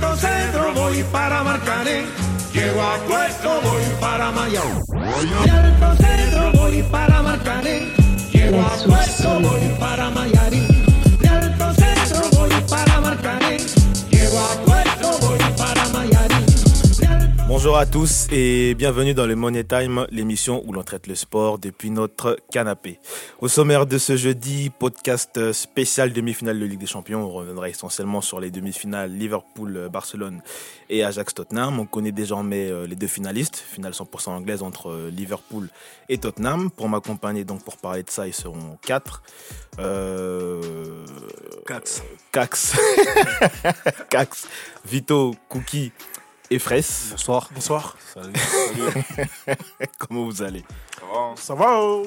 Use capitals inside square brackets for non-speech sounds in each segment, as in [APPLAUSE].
alto centro voy para Marcané. Llego a puesto, voy para Mayao. Alto centro voy para Marcané. Llego a puesto, voy para Mayarín. Bonjour à tous et bienvenue dans le Money Time, l'émission où l'on traite le sport depuis notre canapé. Au sommaire de ce jeudi, podcast spécial demi-finale de Ligue des Champions. On reviendra essentiellement sur les demi-finales Liverpool-Barcelone et Ajax-Tottenham. On connaît désormais euh, les deux finalistes, finale 100% anglaise entre euh, Liverpool et Tottenham. Pour m'accompagner, donc pour parler de ça, ils seront quatre. Euh... Cax. Cax. [LAUGHS] Cax. Vito, Cookie et Fraisse. Bonsoir. Bonsoir. [LAUGHS] Comment vous allez? Ça va oh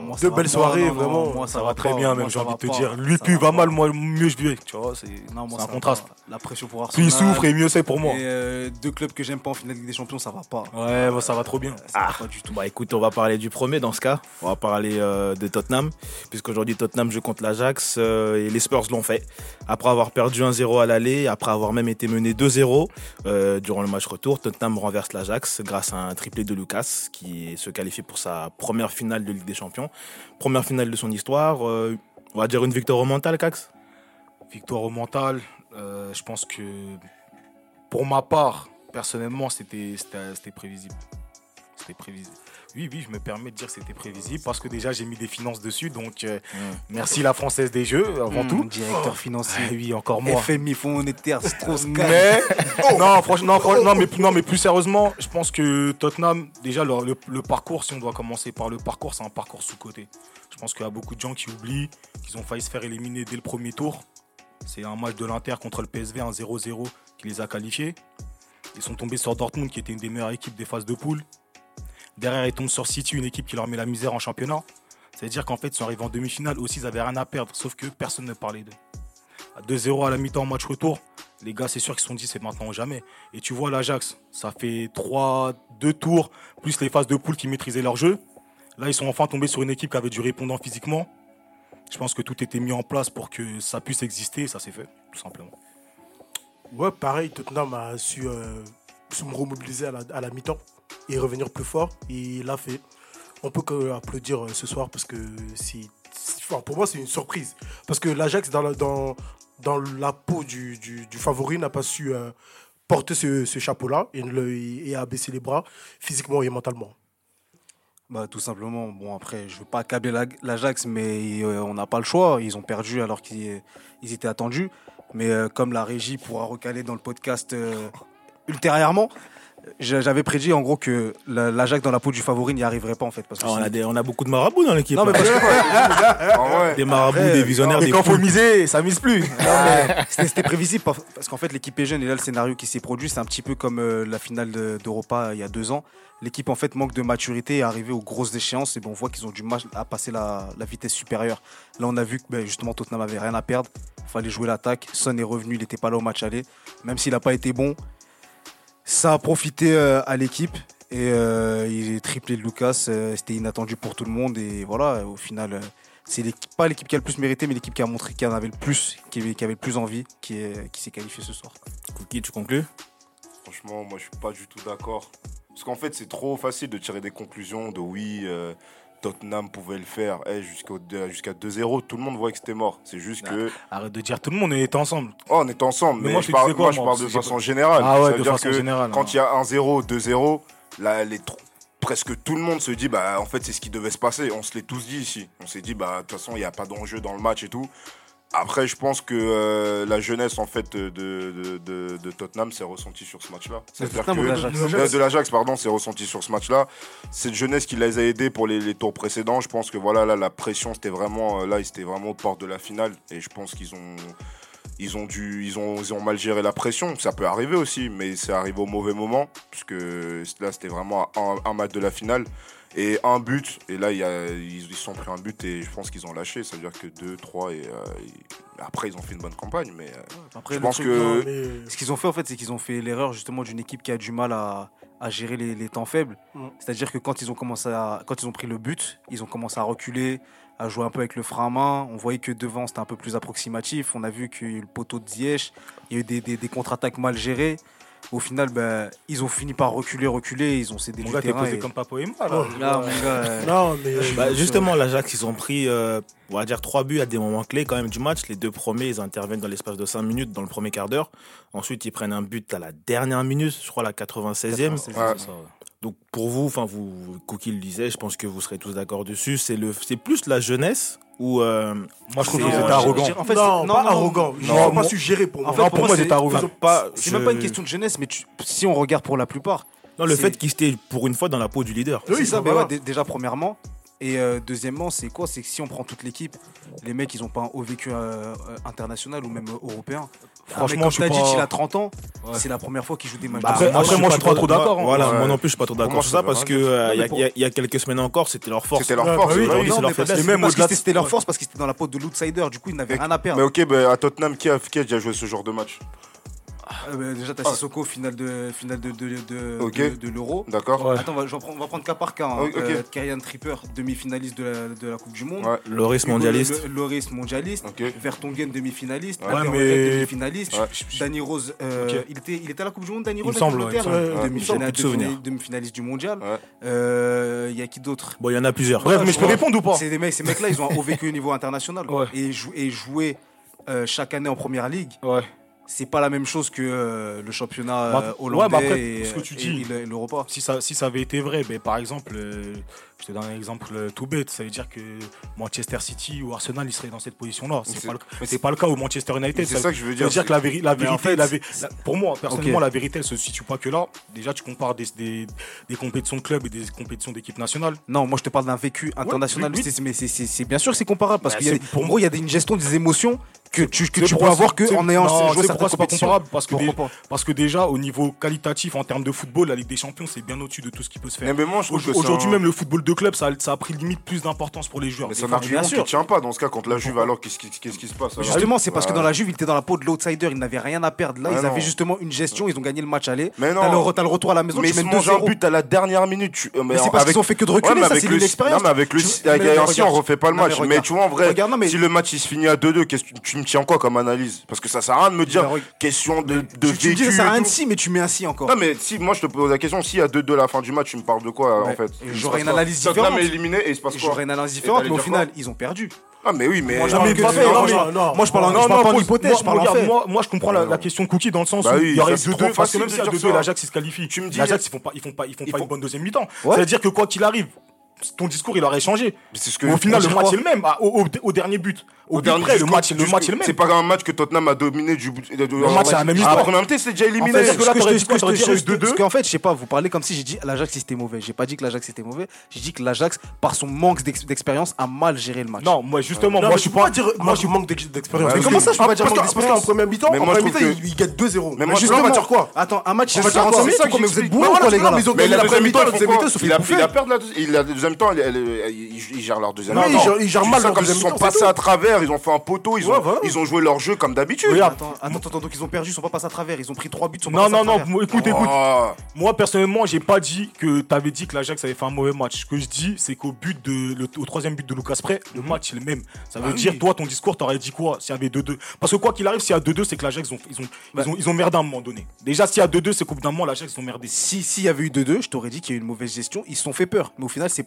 moi, ça Deux va belles soirées, non, non, vraiment. moi, ça, va très pas, bien, moi, même j'ai envie de te pas, dire. Lui, ça plus il va mal, moi, mieux je vais. Tu vois, c'est un ça contraste. pas. La pression pour Plus il souffre et mieux c'est pour moi. Et euh, deux clubs que j'aime pas en finale de Ligue des Champions, ça va pas. Ouais, moi, ça va trop bien. Ça va pas du tout. Bah écoute, on va parler du premier dans ce cas. On va parler euh, de Tottenham, puisqu'aujourd'hui Tottenham joue contre l'Ajax euh, et les Spurs l'ont fait. Après avoir perdu 1-0 à l'aller, après avoir même été mené 2-0 euh, durant le match retour, Tottenham renverse l'Ajax grâce à un triplé de Lucas qui se qualifie pour sa première finale de Ligue des Champions. Première finale de son histoire. euh, on va dire une victoire mentale, Cax? Victoire au mental, euh, je pense que pour ma part, personnellement, c'était prévisible. C'était prévisible. Oui, oui, je me permets de dire que c'était prévisible parce que déjà j'ai mis des finances dessus. Donc euh, merci la Française des Jeux avant Mmh, tout. Directeur Ah financier. oui, encore moi. FMI, Fonds monétaire, Strauss Mais [LAUGHS] non, franchement, non, fran- non, mais, non, mais plus sérieusement, je pense que Tottenham, déjà le, le- le parcours, si on doit commencer par le parcours, c'est un parcours sous-côté. Je pense qu'il y a beaucoup de gens qui oublient qu'ils ont failli se faire éliminer dès le premier tour. C'est un match de l'Inter contre le PSV, un 0-0 qui les a qualifiés. Ils sont tombés sur Dortmund, qui était une des meilleures équipes des phases de poule. Derrière, ils tombent sur City, une équipe qui leur met la misère en championnat. C'est-à-dire qu'en fait, ils sont arrivés en demi-finale aussi, ils avaient rien à perdre, sauf que personne ne parlait d'eux. À 2-0 à la mi-temps, match retour, les gars, c'est sûr qu'ils se sont dit c'est maintenant ou jamais. Et tu vois l'Ajax, ça fait 3, 2 tours, plus les phases de poule qui maîtrisaient leur jeu. Là, ils sont enfin tombés sur une équipe qui avait du répondant physiquement. Je pense que tout était mis en place pour que ça puisse exister ça s'est fait, tout simplement. Ouais, pareil, Tottenham a su euh, se remobiliser à la mi-temps et revenir plus fort. Il l'a fait. On peut que applaudir euh, ce soir parce que pour moi, c'est une surprise. Parce que l'Ajax, dans la, peau du, favori, n'a pas su euh, porter ce, chapeau-là et, et a baissé les bras physiquement et mentalement. Bah, tout simplement, bon après, je veux pas accabler la- l'Ajax, mais euh, on n'a pas le choix. Ils ont perdu alors qu'ils ils étaient attendus. Mais comme la régie pourra recaler dans le podcast ultérieurement, j'avais prédit en gros que la- l'Ajax dans la peau du favori n'y arriverait pas en fait. Parce que Ah, on, a sinon- des- on a beaucoup de marabouts dans l'équipe. Non, mais parce que- [LAUGHS] En vrai, Des marabouts, Après, des visionnaires, Et des quand faut miser, ça mise plus. [LAUGHS] C'était prévisible par- parce qu'en fait l'équipe est jeune et là le scénario qui s'est produit c'est un petit peu comme euh, la finale de- d'Europa euh, il y a deux ans. L'équipe en fait manque de maturité et arrivée aux grosses échéances et bon, on voit qu'ils ont du mal à passer la, la vitesse supérieure. Là on a vu que ben, justement Tottenham avait rien à perdre, il fallait jouer l'attaque. Son est revenu, il n'était pas là au match aller, même s'il n'a pas été bon. Ça a profité euh, à l'équipe et euh, il est triplé de Lucas, euh, c'était inattendu pour tout le monde et voilà au final. euh, c'est l'équipe- pas l'équipe qui a le plus mérité, mais l'équipe qui a montré qu'il en avait le plus, qui avait, qui avait le plus envie, qui est- qui s'est qualifiée ce soir. Cookie, tu conclus? Franchement, moi je suis pas du tout d'accord. Parce qu'en fait, c'est trop facile de tirer des conclusions de oui, euh, Tottenham pouvait le faire Eh, jusqu'à 2-0. Tout le monde voyait que c'était mort. C'est juste que. Arrête de dire tout le monde, on était ensemble. Oh, on est ensemble. Mais Mais, moi, je je parle, quoi, moi, je parle de façon générale. Ah ouais, de façon que générale. Quand il y a 1-0, 2-0, là, les presque tout le monde se dit, bah, en fait, c'est ce qui devait se passer. On se l'est tous dit ici. On s'est dit, bah, de toute façon, il n'y a pas d'enjeu dans le match et tout. Après, je pense que euh, la jeunesse en fait de, de, de- de Tottenham s'est ressentie sur ce match-là. C'est-à-dire que- l'Ajax de, l'Ajax, pardon, s'est ressentie sur ce match-là. Cette jeunesse qui les a aidés pour les, les tours précédents, je pense que voilà, là, la pression, c'était vraiment, euh, là, ils étaient vraiment aux portes de la finale, et je pense qu'ils ont, ils ont dû, ils ont, ils ont mal géré la pression. Ça peut arriver aussi, mais c'est arrivé au mauvais moment, puisque là, c'était vraiment un, un match de la finale et un but. Et là, ils, ils sont pris un but et je pense qu'ils ont lâché. Ça veut dire que 2, 3 euh, et après, ils ont fait une bonne campagne. Mais euh, je pense que. Ce qu'ils ont fait, en fait, c'est qu'ils ont fait l'erreur justement d'une équipe qui a du mal à, à gérer les, les, temps faibles. Mm. C'est-à-dire que quand ils, ont commencé quand ils ont pris le but, ils ont commencé à reculer, à jouer un peu avec le frein à main. On voyait que devant, c'était un peu plus approximatif. On a vu qu'il y a eu le poteau de Ziyech. Il y a eu des, des contre-attaques mal gérées. Au final, bah, ils ont fini par reculer, reculer, ils ont cédé mon gars. Posé comme Papo et moi, là. Oh, mon gars, [LAUGHS] non, bah, euh, justement, l'Ajax, ils ont pris, euh, on va dire, trois buts à des moments clés quand même du match. Les deux premiers, ils interviennent dans l'espace de 5 minutes, dans le premier quart d'heure. Ensuite, ils prennent un but à la dernière minute, je crois à la 96e. ouais. Donc pour vous, enfin vous, Cookie le disait, je pense que vous serez tous d'accord dessus. C'est le, c'est plus la jeunesse ou euh, moi je trouve que c'est euh, arrogant. En fait, non, non, arrogant. Non, non pas suggéré pour moi. En fait, non, pour, pour moi, c'est arrogant. C'est même pas une question de jeunesse, mais si on regarde pour la plupart. Non, le fait qu'il était pour une fois dans la peau du leader. Oui, ça. Bah, bah ouais, déjà premièrement, et euh, deuxièmement, c'est quoi? C'est que si on prend toute l'équipe, les mecs, ils ont pas un haut vécu euh, international ou même euh, européen. Franchement, je t'as dit qu'il a 30 ans, c'est la première fois qu'il joue des matchs. Bah, après, moi, après, moi, je suis pas, trop d'accord. Hein. Moi non plus, je suis pas trop d'accord sur ça parce que il y, a quelques semaines encore, c'était leur force. C'était leur force. Bah c'était leur force parce qu'ils étaient dans la peau de l'outsider. Du coup, ils n'avaient rien à perdre. Mais ok, bah, à Tottenham, qui a déjà joué ce genre de match? Ah, bah, déjà, t'as ah. Sissoko, finale de, finale de, de, de, l'Euro. D'accord. Ouais. Attends, on va, prendre, cas par cas. Hein. Euh, Tripper, demi-finaliste de la, de la Coupe du Monde. Ouais. Loris mondialiste. Loris mondialiste. Okay. Vertonghen, demi-finaliste. Ouais, mais... demi-finaliste. Danny Rose, euh, il, était, il était à la Coupe du Monde, Danny Rose. Il semble, euh, Demi-finaliste du mondial. Il y a qui d'autre? Bon, il y en a plusieurs. Bref, mais je peux répondre ou pas? Ces mecs-là, ils ont [LAUGHS] un vécu au niveau international. Et jouer chaque année en première ligue. Ouais c'est pas la même chose que euh, le championnat bah, euh, hollandais ouais, ce que tu dis, l'Europa. Si ça, si ça avait été vrai, ben, par exemple, euh, je te donne un exemple euh, tout bête. Ça veut dire que Manchester City ou Arsenal, ils seraient dans cette position-là. C'est pas, le... pas le cas au Manchester United. C'est ça, que je veux dire. dire que la, vérité, pour moi, personnellement, la vérité, elle se situe pas que là. Déjà, tu compares des, compétitions de club et des compétitions d'équipe nationale. Non, moi, je te parle d'un vécu international. Mais c'est bien sûr, c'est comparable parce bah, que pour moi, il y a une gestion des émotions que tu, que pourras avoir que en ayant non, joué pourquoi c'est pas comparable parce que, déjà, parce que déjà au niveau qualitatif en termes de football la Ligue des Champions c'est bien au-dessus de tout ce qui peut se faire. Aujourd'hui même le football de deux clubs, ça, a pris limite plus d'importance pour les joueurs. Mais c'est un argument qui tient pas dans ce cas contre la Juve. Alors qu'est-ce qui, se passe Justement, c'est parce que dans la Juve, ils étaient dans la peau de l'outsider. Ils n'avaient rien à perdre. Là, ils avaient justement une gestion. Ils ont gagné le match aller. Mais non. T'as le, retour à la maison. Mais tu ils un but à la dernière minute. Euh, mais, mais c'est parce qu'ils ont fait que de reculer. Ça, avec c'est le... l'expérience. Avec le on refait pas le match. Mais tu vois, en vrai, si le match il se finit à 2-2, tu me tiens quoi comme analyse? Parce que ça sert à rien de me dire question de vécu. Tu ça sert si, mais tu mets un si encore. Non, mais si, moi je te pose la question. Si à 2-2 la fin du match, tu me parles de quoi en fait? J'aurais une analyse Tottenham est éliminé et il se passe quoi Genre une analyse mais au final, ils ont perdu. Ah, mais oui, mais. Moi, je ah, parle en hypothèse, je parle en. Moi, je comprends la question Cookie dans le sens bah où il y aurait 2-2, parce même si à 2-2, l'Ajax, il se qualifie. Tu me dis. L'Ajax, ils font pas une bonne deuxième mi-temps. C'est-à-dire que quoi qu'il arrive, ton discours il aurait changé. Au final, le match est le même, ah, au, dernier but. Au, dernier le match, le match est le même. C'est pas un match que Tottenham a dominé du. du le match, c'est un ah, même histoire. En même temps, c'est déjà éliminé. En fait, parce que là, que je parce qu'en fait, je sais pas, vous parlez comme si j'ai dit l'Ajax c'était mauvais. J'ai pas dit que l'Ajax c'était mauvais. J'ai dit que l'Ajax, par son manque d'expérience, a mal géré le match. Non, moi justement, moi je suis pas. Moi je manque d'expérience. Mais comment ça, je peux pas dire manque d'expérience en première mi-temps En première mi-temps, il gagne 2-0. Mais justement, on va dire quoi Attends, un match, c'est 45 minutes. Mais vous êtes bourrés, les gars. Mais la première mi-temps, il a peur de la temps, ils gèrent leur deuxième Non, mi-temps. ils gèrent- ils mal comme Ils sont passés à travers, ils ont fait un poteau, ils ont ils ont joué leur jeu comme d'habitude. Attends, attends, donc ils ont perdu, ils sont pas passés à travers, ils ont pris trois buts, Non, non, non, moi, écoute, écoute. Moi, personnellement, j'ai pas dit que t'avais dit que l'Ajax avait fait un mauvais match. Ce que je dis, c'est qu'au but de, le- au troisième but de Lucas Prey, le mhm. match est le même. Ça bah veut dire, toi, ton discours, t'aurais dit quoi s'il y avait 2-2 Parce que quoi qu'il arrive, s'il y a 2-2, c'est que l'Ajax, ils ont, ils, ont, ils, bah. ont, ils merdé à un moment donné. Déjà, s'il y a 2-2, c'est qu'au bout d'un moment, l'Ajax, ils ont merdé. S'il y avait eu 2-2, je t'aurais dit qu'il y a une mauvaise gestion, ils se sont fait peur. Mais au final, c'est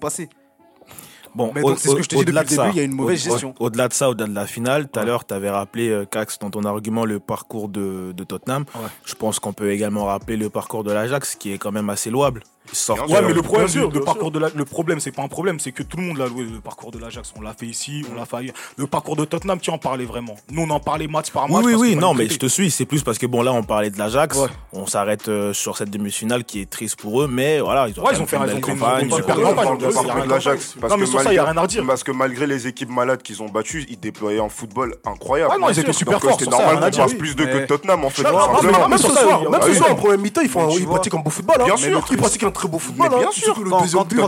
Bon, c'est ce que je te dis début. Au-delà de ça, au-delà de la finale, tout à l'heure, tu avais rappelé, euh, Cax, dans ton argument, le parcours de, Tottenham. Je pense qu'on peut également rappeler le parcours de l'Ajax, qui est quand même assez louable. Sortir. Ouais, mais le problème, sûr, parcours de le problème, c'est pas un problème, c'est que tout le monde l'a loué. Le parcours de l'Ajax, on l'a fait ici, on l'a fait ailleurs. Le parcours de Tottenham, tu en parlais vraiment. Nous, on en parlait match par match. Oui, oui, oui non, mais je te suis. C'est plus parce que bon, là, on parlait de l'Ajax. On s'arrête euh, sur cette demi-finale qui est triste pour eux, mais voilà, ils ont, ouais, ils ont fait une, belle campagne. de l'Ajax. Non, mais ça, il a rien à dire. Parce que malgré les équipes malades qu'ils ont battues, ils déployaient un football incroyable. Ah non, ils étaient super euh, forts. C'est normal qu'on passe plus de que Tottenham, en fait. Même ce soir, même ce soir, ah en première mi-temps, ils pratiquent un beau football. Hein. Bien sûr, très beau football. Hein. Bien sûr, le deuxième but,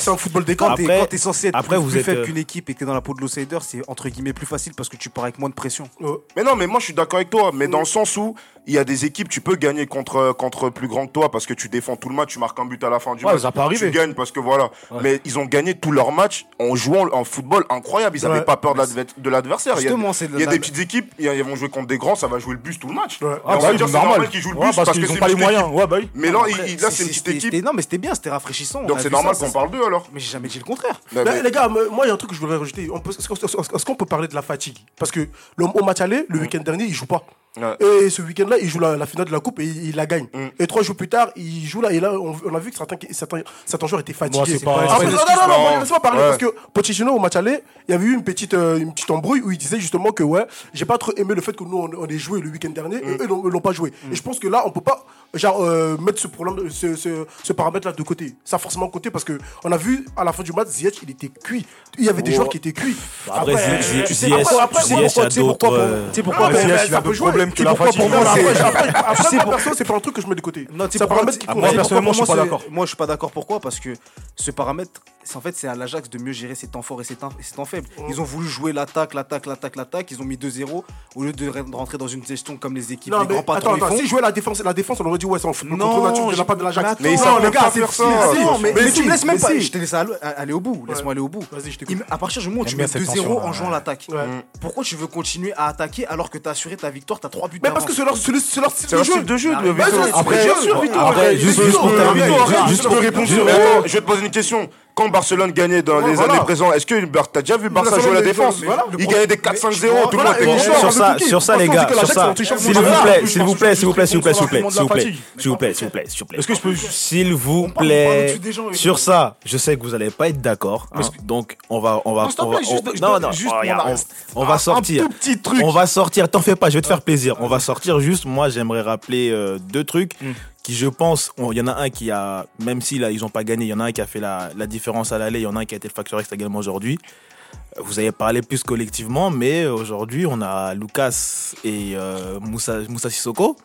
c'est un football des camps. Quand t'es censé être plus faible qu'une euh, équipe et que t'es dans la peau de l'outsider, c'est entre guillemets plus facile parce que tu pars avec moins de pression. Euh, mais non, mais moi je suis d'accord avec toi, mais dans le sens où il y a des équipes, tu peux gagner contre, contre plus grand que toi parce que tu défends tout le match, tu marques un but à la fin du match. Ça pas tu gagnes parce que voilà. Mais ils ont gagné tous leurs matchs en jouant un football incroyable. Ils n'avaient pas peur de l'adversaire. Il y a, des petites équipes, ils vont jouer contre des grands, ça va jouer le bus tout le match. Ah, on bah va dire c'est normal, qu'ils jouent le bus parce, qu'ils n'ont pas les moyens. Bah mais là, c'est une petite non, mais c'était bien, c'était rafraîchissant. Donc c'est normal qu'on parle d'eux alors. Mais j'ai jamais dit le contraire. Bah, les gars, moi, il y a un truc que je voudrais rajouter. Est-ce qu'on peut parler de la fatigue? Parce que au match aller, le mm. week-end dernier, il joue pas. Et ce week-end-là, il joue la, finale de la coupe et il, la gagne. Et trois jours plus tard, il joue là. Et là, on, a vu que certains, certains, certains joueurs étaient fatigués. Ah, non, non, non, non, laisse-moi parler. Parce que Pochettino, au match aller, il y avait eu une petite, euh, une petite embrouille où il disait justement que, ouais, j'ai pas trop aimé le fait que nous, on, ait joué le week-end dernier mm. et eux, l'ont pas joué. Et je pense que là, on peut pas genre, euh, mettre ce, problème, ce, ce, paramètre-là de côté. Ça, a forcément, côté parce que on a vu à la fin du match, Ziyech, il était cuit. Il y avait des joueurs qui étaient cuits. Après, après, tu sais pourquoi, tu sais pourquoi, même qui. Pourquoi pour moi, c'est. Après, [LAUGHS] perso, c'est pas un truc que je mets de côté. Non, c'est un paramètre qui Moi, personnellement, je suis pas d'accord. Moi, je suis pas d'accord. Pourquoi Parce que ce paramètre en fait, c'est à l'Ajax de mieux gérer ses temps forts et ses temps, faibles. Ils ont voulu jouer l'attaque, l'attaque, l'attaque, l'attaque. Ils ont mis 2-0 au lieu de rentrer dans une gestion comme les équipes. Non, les mais grands attends, attends, si jouer la défense, la défense, on aurait dit ouais, c'est en football non, contre nature de la part de l'Ajax. Mais, mais non, le gars, c'est mais, mais, mais, tu me laisses même pas. Si. Je t'ai laissé aller au bout. Laisse-moi aller au bout. Vas-y, je te. À partir du moment où tu mets 2-0 en jouant l'attaque, mm. pourquoi tu veux continuer à attaquer alors que t'as assuré ta victoire, t'as 3 buts Mais parce que c'est leur style de jeu. Après, juste pour terminer, je vais te poser une question quand Barcelone gagnait dans les années présentes, est-ce que t'as déjà vu Barça jouer la défense. Il gagnait des 4-5-0. Sur ça, sur ça les gars, sur ça. S'il vous plaît, s'il vous plaît, s'il vous plaît, s'il vous plaît, s'il vous plaît, s'il vous plaît, s'il vous plaît, s'il vous plaît. Est-ce que je peux S'il vous plaît. Sur ça, je sais que vous allez pas être d'accord. Donc on va, on va, non non, on va sortir. On va sortir. T'en fais pas, je vais te faire plaisir. On va sortir. Juste, moi, j'aimerais rappeler euh, deux trucs qui je pense, il y en a un qui a, même si là ils n'ont pas gagné, il y en a un qui a fait la, différence à l'aller, il y en a un qui a été le facteur également aujourd'hui. Vous avez parlé plus collectivement, mais aujourd'hui on a Lucas et euh, Moussa, Sissoko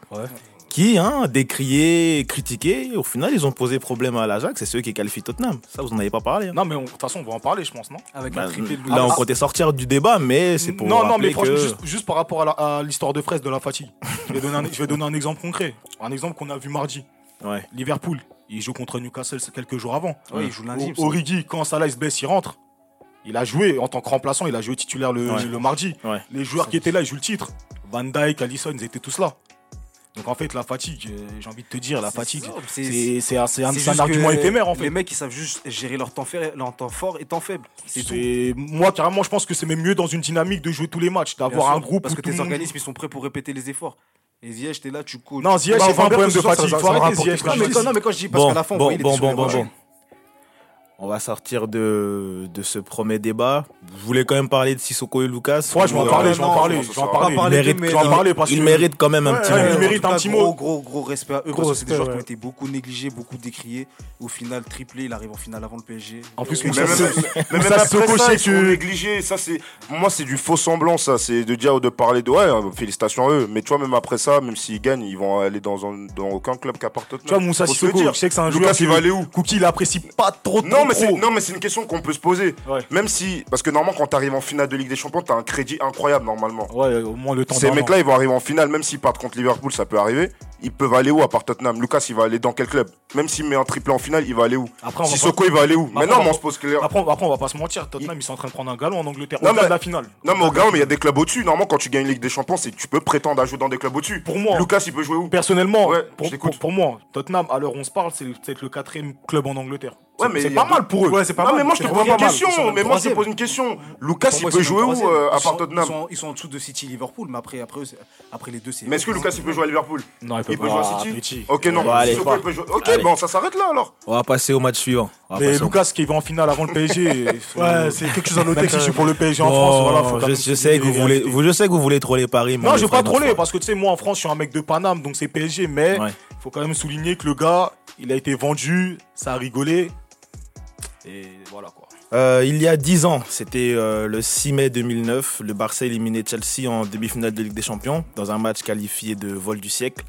qui, hein, décriés, critiqués, au final, ils ont posé problème à l'Ajax, c'est ceux qui qualifient Tottenham. Ça, vous n'en avez pas parlé. Hein. Non, mais de toute façon, on va en parler, je pense, non? Avec bah, Là, on ah, comptait sortir du débat, mais c'est pour. Non, non, mais franchement, juste, par rapport à l'histoire de Fraisse de la fatigue, je, vais donner un, exemple concret. Un exemple qu'on a vu mardi. Ouais. Liverpool, il joue contre Newcastle quelques jours avant. Il joue lundi. O Origi, quand Salah se baisse, il rentre. Il a joué en tant que remplaçant, il a joué titulaire le, le mardi. Ouais. Les joueurs qui étaient là, ils jouent le titre. Van Dyke, Allison, ils étaient tous là. Donc en fait, la fatigue, euh, j'ai envie de te dire, la fatigue, c'est un, argument éphémère en fait. Les mecs, ils savent juste gérer leur temps, fait, leur temps fort et temps faible. Moi, carrément, je pense que c'est même mieux dans une dynamique de jouer tous les matchs, d'avoir un groupe. Parce que tes organismes, ils sont prêts pour répéter les efforts. Et Ziyech, t'es là, tu coaches. Non, Ziyech, c'est pas un problème de fatigue. Non, mais quand je dis, parce qu'à la fin, on bon, bon, bon, bon. On va sortir de, de ce premier débat. Je voulais quand même parler de Sissoko et Lucas. Ouais, je vais en euh, parler, je vais en parler. Je vais en parler. Il mérite quand même un petit mot. Il mérite un petit mot. Gros, gros respect à eux parce que c'est des joueurs qui ont été beaucoup négligés, beaucoup décriés. Au final, triplé, il arrive en finale avant le PSG. En plus, même après ça, ils sont négligés. Ça, c'est, moi, c'est du faux semblant, ça. C'est de dire ou de parler de, ouais, euh, félicitations à eux. Mais tu vois, même après ça, même s'ils gagnent, ils vont aller dans aucun club qu'à part Tu vois, Moussa Sissoko, je sais que c'est un joueur. Lucas, il va aller où? Kouki, il apprécie pas trop. Non, Oh. non, mais c'est une question qu'on peut se poser. Même si. Parce que normalement, quand t'arrives en finale de Ligue des Champions, t'as un crédit incroyable normalement. Ouais, euh, au moins le temps. Ces mecs-là, ils vont arriver en finale, même s'ils partent contre Liverpool, ça peut arriver. Ils peuvent aller où à part Tottenham? Lucas, il va aller dans quel club? Même s'il met un triplé en finale, il va aller où? Après, Sissoko, il va aller où? Mais non, on... on se pose clair. Après, après, on va pas se mentir. Tottenham, ils sont en train de prendre un galon en Angleterre. Non, au mais... de la finale. Non, mais au galon, mais il y a des clubs au-dessus. Normalement, quand tu gagnes Ligue des Champions, tu peux prétendre à jouer dans des clubs au-dessus. Pour moi. Lucas, il peut jouer où? Personnellement, pour, moi, Tottenham, à l'heure on se parle, c'est peut-être le quatrième club en Angleterre. Ouais, mais c'est pas mal pour eux. Ouais, c'est pas mal. mais moi je te pose une question. Mais moi je te pose une question. Lucas, il peut jouer où euh, à part Tottenham Ils sont en dessous de City, Liverpool, mais après, après, après les deux, c'est. Mais est-ce que Lucas il peut jouer à Liverpool Non, il peut pas. jouer à City. Ok, non. Ok, bon, ça s'arrête là alors. On va passer au match suivant. Mais Lucas qui va en finale avant le PSG. [LAUGHS] Euh, ouais, c'est quelque chose à noter que je suis pour le PSG en France. Je sais que vous voulez, troller Paris. Non, je vais pas troller parce que tu sais, moi en France, je suis un mec de Paname, donc c'est PSG, mais faut quand même souligner que le gars, il a été vendu, ça a rigolé. Et voilà quoi. Euh, il y a 10 ans, c'était euh, le 6 mai 2009, le Barça éliminait Chelsea en demi-finale de Ligue des Champions dans un match qualifié de vol du siècle.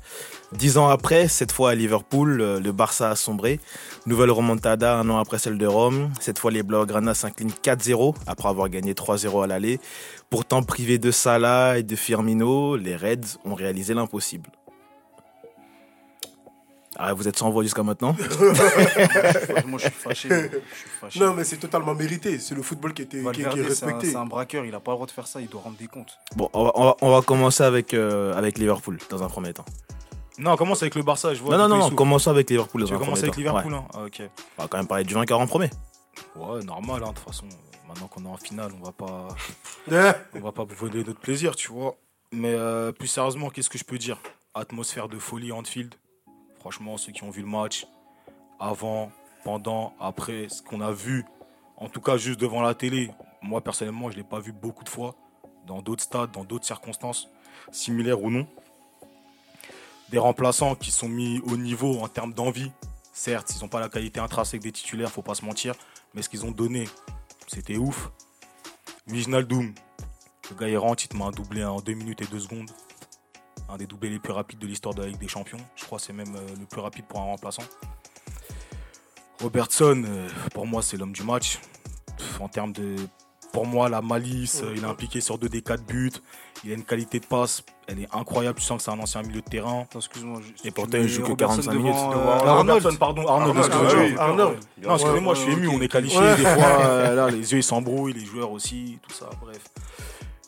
10 ans après, cette fois à Liverpool, euh, le Barça a sombré. Nouvelle remontada un an après celle de Rome. Cette fois, les Blaugrana s'inclinent 4-0 après avoir gagné 3-0 à l'aller. Pourtant privés de Salah et de Firmino, les Reds ont réalisé l'impossible. Ah, vous êtes sans voix jusqu'à maintenant [LAUGHS] Moi, je suis fâché. Je suis fâché. Non, mais c'est totalement mérité. C'est le football qui, était, qui, qui est Valverde, c'est un, respecté. c'est un braqueur, il a pas le droit de faire ça, il doit rendre des comptes. Bon, on va, on va- on va commencer avec, euh, avec Liverpool dans un premier temps. Non, commence avec le Barça, je vois. non, non, non, commençons avec Liverpool dans Tu un veux premier commencer avec temps. Liverpool, Ouais. hein Ah, ok. On va quand même parler du vainqueur en premier. Ouais, normal, hein, de toute façon. Maintenant qu'on est en finale, on va pas, [LAUGHS] on va pas voler notre plaisir, tu vois. Mais euh, plus sérieusement, qu'est-ce que je peux dire? Atmosphère de folie Anfield. Franchement, ceux qui ont vu le match, avant, pendant, après, ce qu'on a vu, en tout cas juste devant la télé, moi personnellement, je ne l'ai pas vu beaucoup de fois, dans d'autres stades, dans d'autres circonstances, similaires ou non. Des remplaçants qui sont mis au niveau en termes d'envie. Certes, ils n'ont pas la qualité intrinsèque des titulaires, faut pas se mentir, mais ce qu'ils ont donné, c'était ouf. Wijnaldum, le gars il rentre, il te doublé en 2 minutes et 2 secondes. Un des doublés les plus rapides de l'histoire de la Ligue des Champions. Je crois que c'est même euh, le plus rapide pour un remplaçant. Robertson, euh, pour moi, c'est l'homme du match. En termes de. Pour moi, la malice, euh, il est impliqué sur 2 des 4 buts. Il a une qualité de passe, elle est incroyable. Tu sens que c'est un ancien milieu de terrain. Excuse-moi. Et pourtant, il joue que Robertson 45 devant, minutes. Arnold. Pardon, Arnold, Arnold. Non, excusez-moi, je suis ému, on est qualifié. Des [LAUGHS] fois, là, les yeux ils s'embrouillent, les joueurs aussi, tout ça, bref.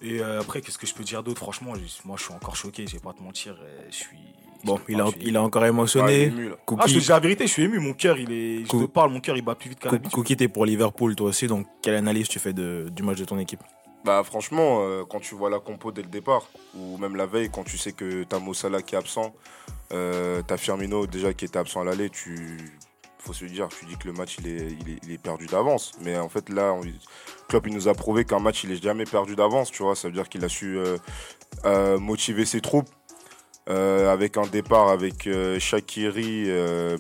Et euh, après, qu'est-ce que je peux dire d'autre? Franchement, moi je suis encore choqué, je vais pas te mentir. euh, Je suis. Bon, je il pas, a, il a encore Ah, émotionné. ému, là. Ah, je te dis la vérité, je suis ému, mon cœur, il est. Je te parle, mon cœur il bat plus vite qu'à l'habitude. Cookie, t'es pour Liverpool toi aussi, donc quelle analyse tu fais de- du match de ton équipe? Bah franchement, euh, quand tu vois la compo dès le départ, ou même la veille, quand tu sais que t'as Mo Salah qui est absent, euh, t'as Firmino déjà qui était absent à l'aller, tu faut se dire, tu dis que le match il est, il est, perdu d'avance. Mais en fait là, on- Klopp il nous a prouvé qu'un match il est jamais perdu d'avance, tu vois. Ça veut dire qu'il a su euh, euh, motiver ses troupes. Euh, avec un départ avec euh, Shaqiri, euh,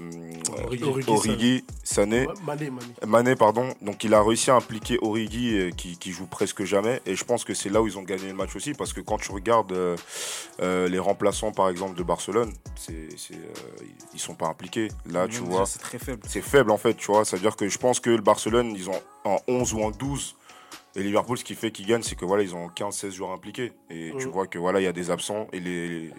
Origi, Origi, Sané. Ouais, Mané, Mané. Mané, pardon. Donc il a réussi à impliquer Origi euh, qui, qui joue presque jamais. Et je pense que c'est là où ils ont gagné le match aussi. Parce que quand tu regardes euh, euh, les remplaçants, par exemple, de Barcelone, c'est, c'est, euh, ils sont pas impliqués. Là, tu Même vois, déjà, C'est très faible. c'est faible en fait. Tu vois, c'est-à-dire que je pense que le Barcelone, ils ont en 11 ou en 12. Et Liverpool, ce qui fait qu'ils gagnent, c'est que voilà, ils ont 15-16 joueurs impliqués. Et tu Mhm. vois que voilà, il y a des absents. Et les, les,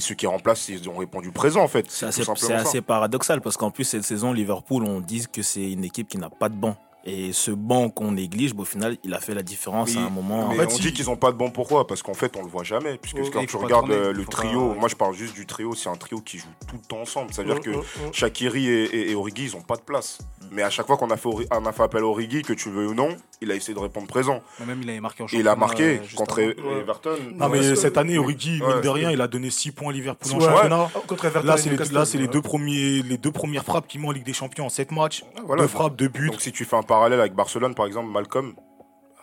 ceux qui remplacent, ils ont répondu présent en fait. C'est assez paradoxal parce qu'en plus, cette saison, Liverpool, on dit que c'est une équipe qui n'a pas de banc. Et ce banc qu'on néglige, bah, au final, il a fait la différence Mais- à un moment. Mais En on dit qu'ils ont pas de bon pourquoi? Parce qu'en fait, on le voit jamais. Puisque Ouais, quand tu regardes tourner, le trio, pas- moi je parle juste du trio, c'est un trio qui joue tout le temps ensemble. C'est-à-dire que Mm, mm, mm. Shakiri et, et- et Origi, ils ont pas de place. Mais à chaque fois qu'on a, fait on a fait appel à Origi, que tu veux ou non, il a essayé de répondre présent. Mais Même il avait marqué en il a marqué euh, contre avant. E- Everton. Non, mais Ouais, cette année, Origi, Ouais. mine de rien, il a donné 6 points à Liverpool en Ouais. championnat. Contre Everton Là, c'est les, Newcastle, là, c'est les, deux premiers, les deux premières frappes qu'il met en Ligue des Champions en 7 matchs. Voilà. Deux frappes, deux buts. Donc si tu fais un parallèle avec Barcelone, par exemple, Malcolm,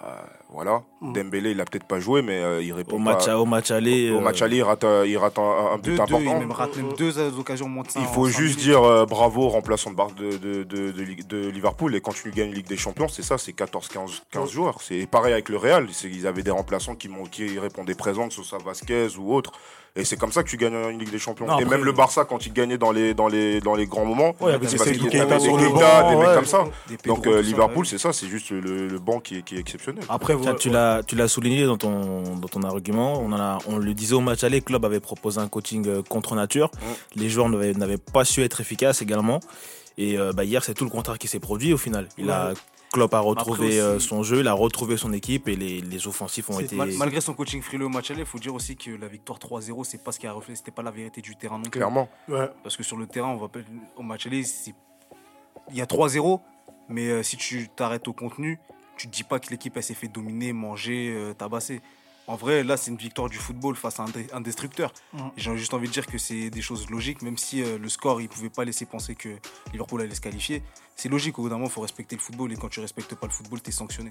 euh, voilà. Mm. Dembélé, il a peut-être pas joué, mais euh, il répond Au match, pas. au match aller. Au euh, match aller, il rate, il rate un, un but Deux, deux, important. il même rate même deux occasions ça Il faut juste dire euh, bravo remplaçant de, de, de, de, de Ligue- de Liverpool. Et quand tu gagnes Ligue des Champions, c'est ça, c'est 14-15 15 joueurs. C'est pareil avec le Real. Ils avaient des remplaçants qui, qui répondaient présents, que ce soit Vasquez ou autre. Et c'est comme ça que tu gagnes une Ligue des Champions. Non, et après- même le Barça, quand il gagnait dans les, dans les, dans les grands moments, Ouais, il y avait c'est des parce qu'il y avait des Keita, des mecs ouais. comme ça. Donc euh, Liverpool, ouais. c'est ça, c'est juste le, le banc qui est, qui est exceptionnel. Après, Tiens, tu ouais. l'as, tu l'as souligné dans ton, dans ton argument. On, en a, on le disait au match aller, Club avait proposé un coaching euh, contre nature. Les joueurs n'avaient, n'avaient pas su être efficaces également. Et euh, bah, hier, c'est tout le contraire qui s'est produit au final. Il a, Klopp a retrouvé aussi- euh, son jeu, il a retrouvé son équipe et les, les offensifs ont été. Mal- malgré son coaching frileux au match aller, il faut dire aussi que la victoire 3-0, c'est pas ce qui a reflété, c'était pas la vérité du terrain non plus. Clairement. Ouais. Parce que sur le terrain, on va pas- au match aller, c'est- il y a 3-0, mais euh, si tu t'arrêtes au contenu, tu te dis pas que l'équipe elle s'est fait dominer, manger, euh, tabasser. En vrai, là, c'est une victoire du football face à un, destructeur. J'ai juste envie de dire que c'est des choses logiques, même si euh, le score, il pouvait pas laisser penser que Liverpool allait se qualifier. C'est logique, au bout d'un moment, il faut respecter le football, et quand tu respectes pas le football, tu es sanctionné.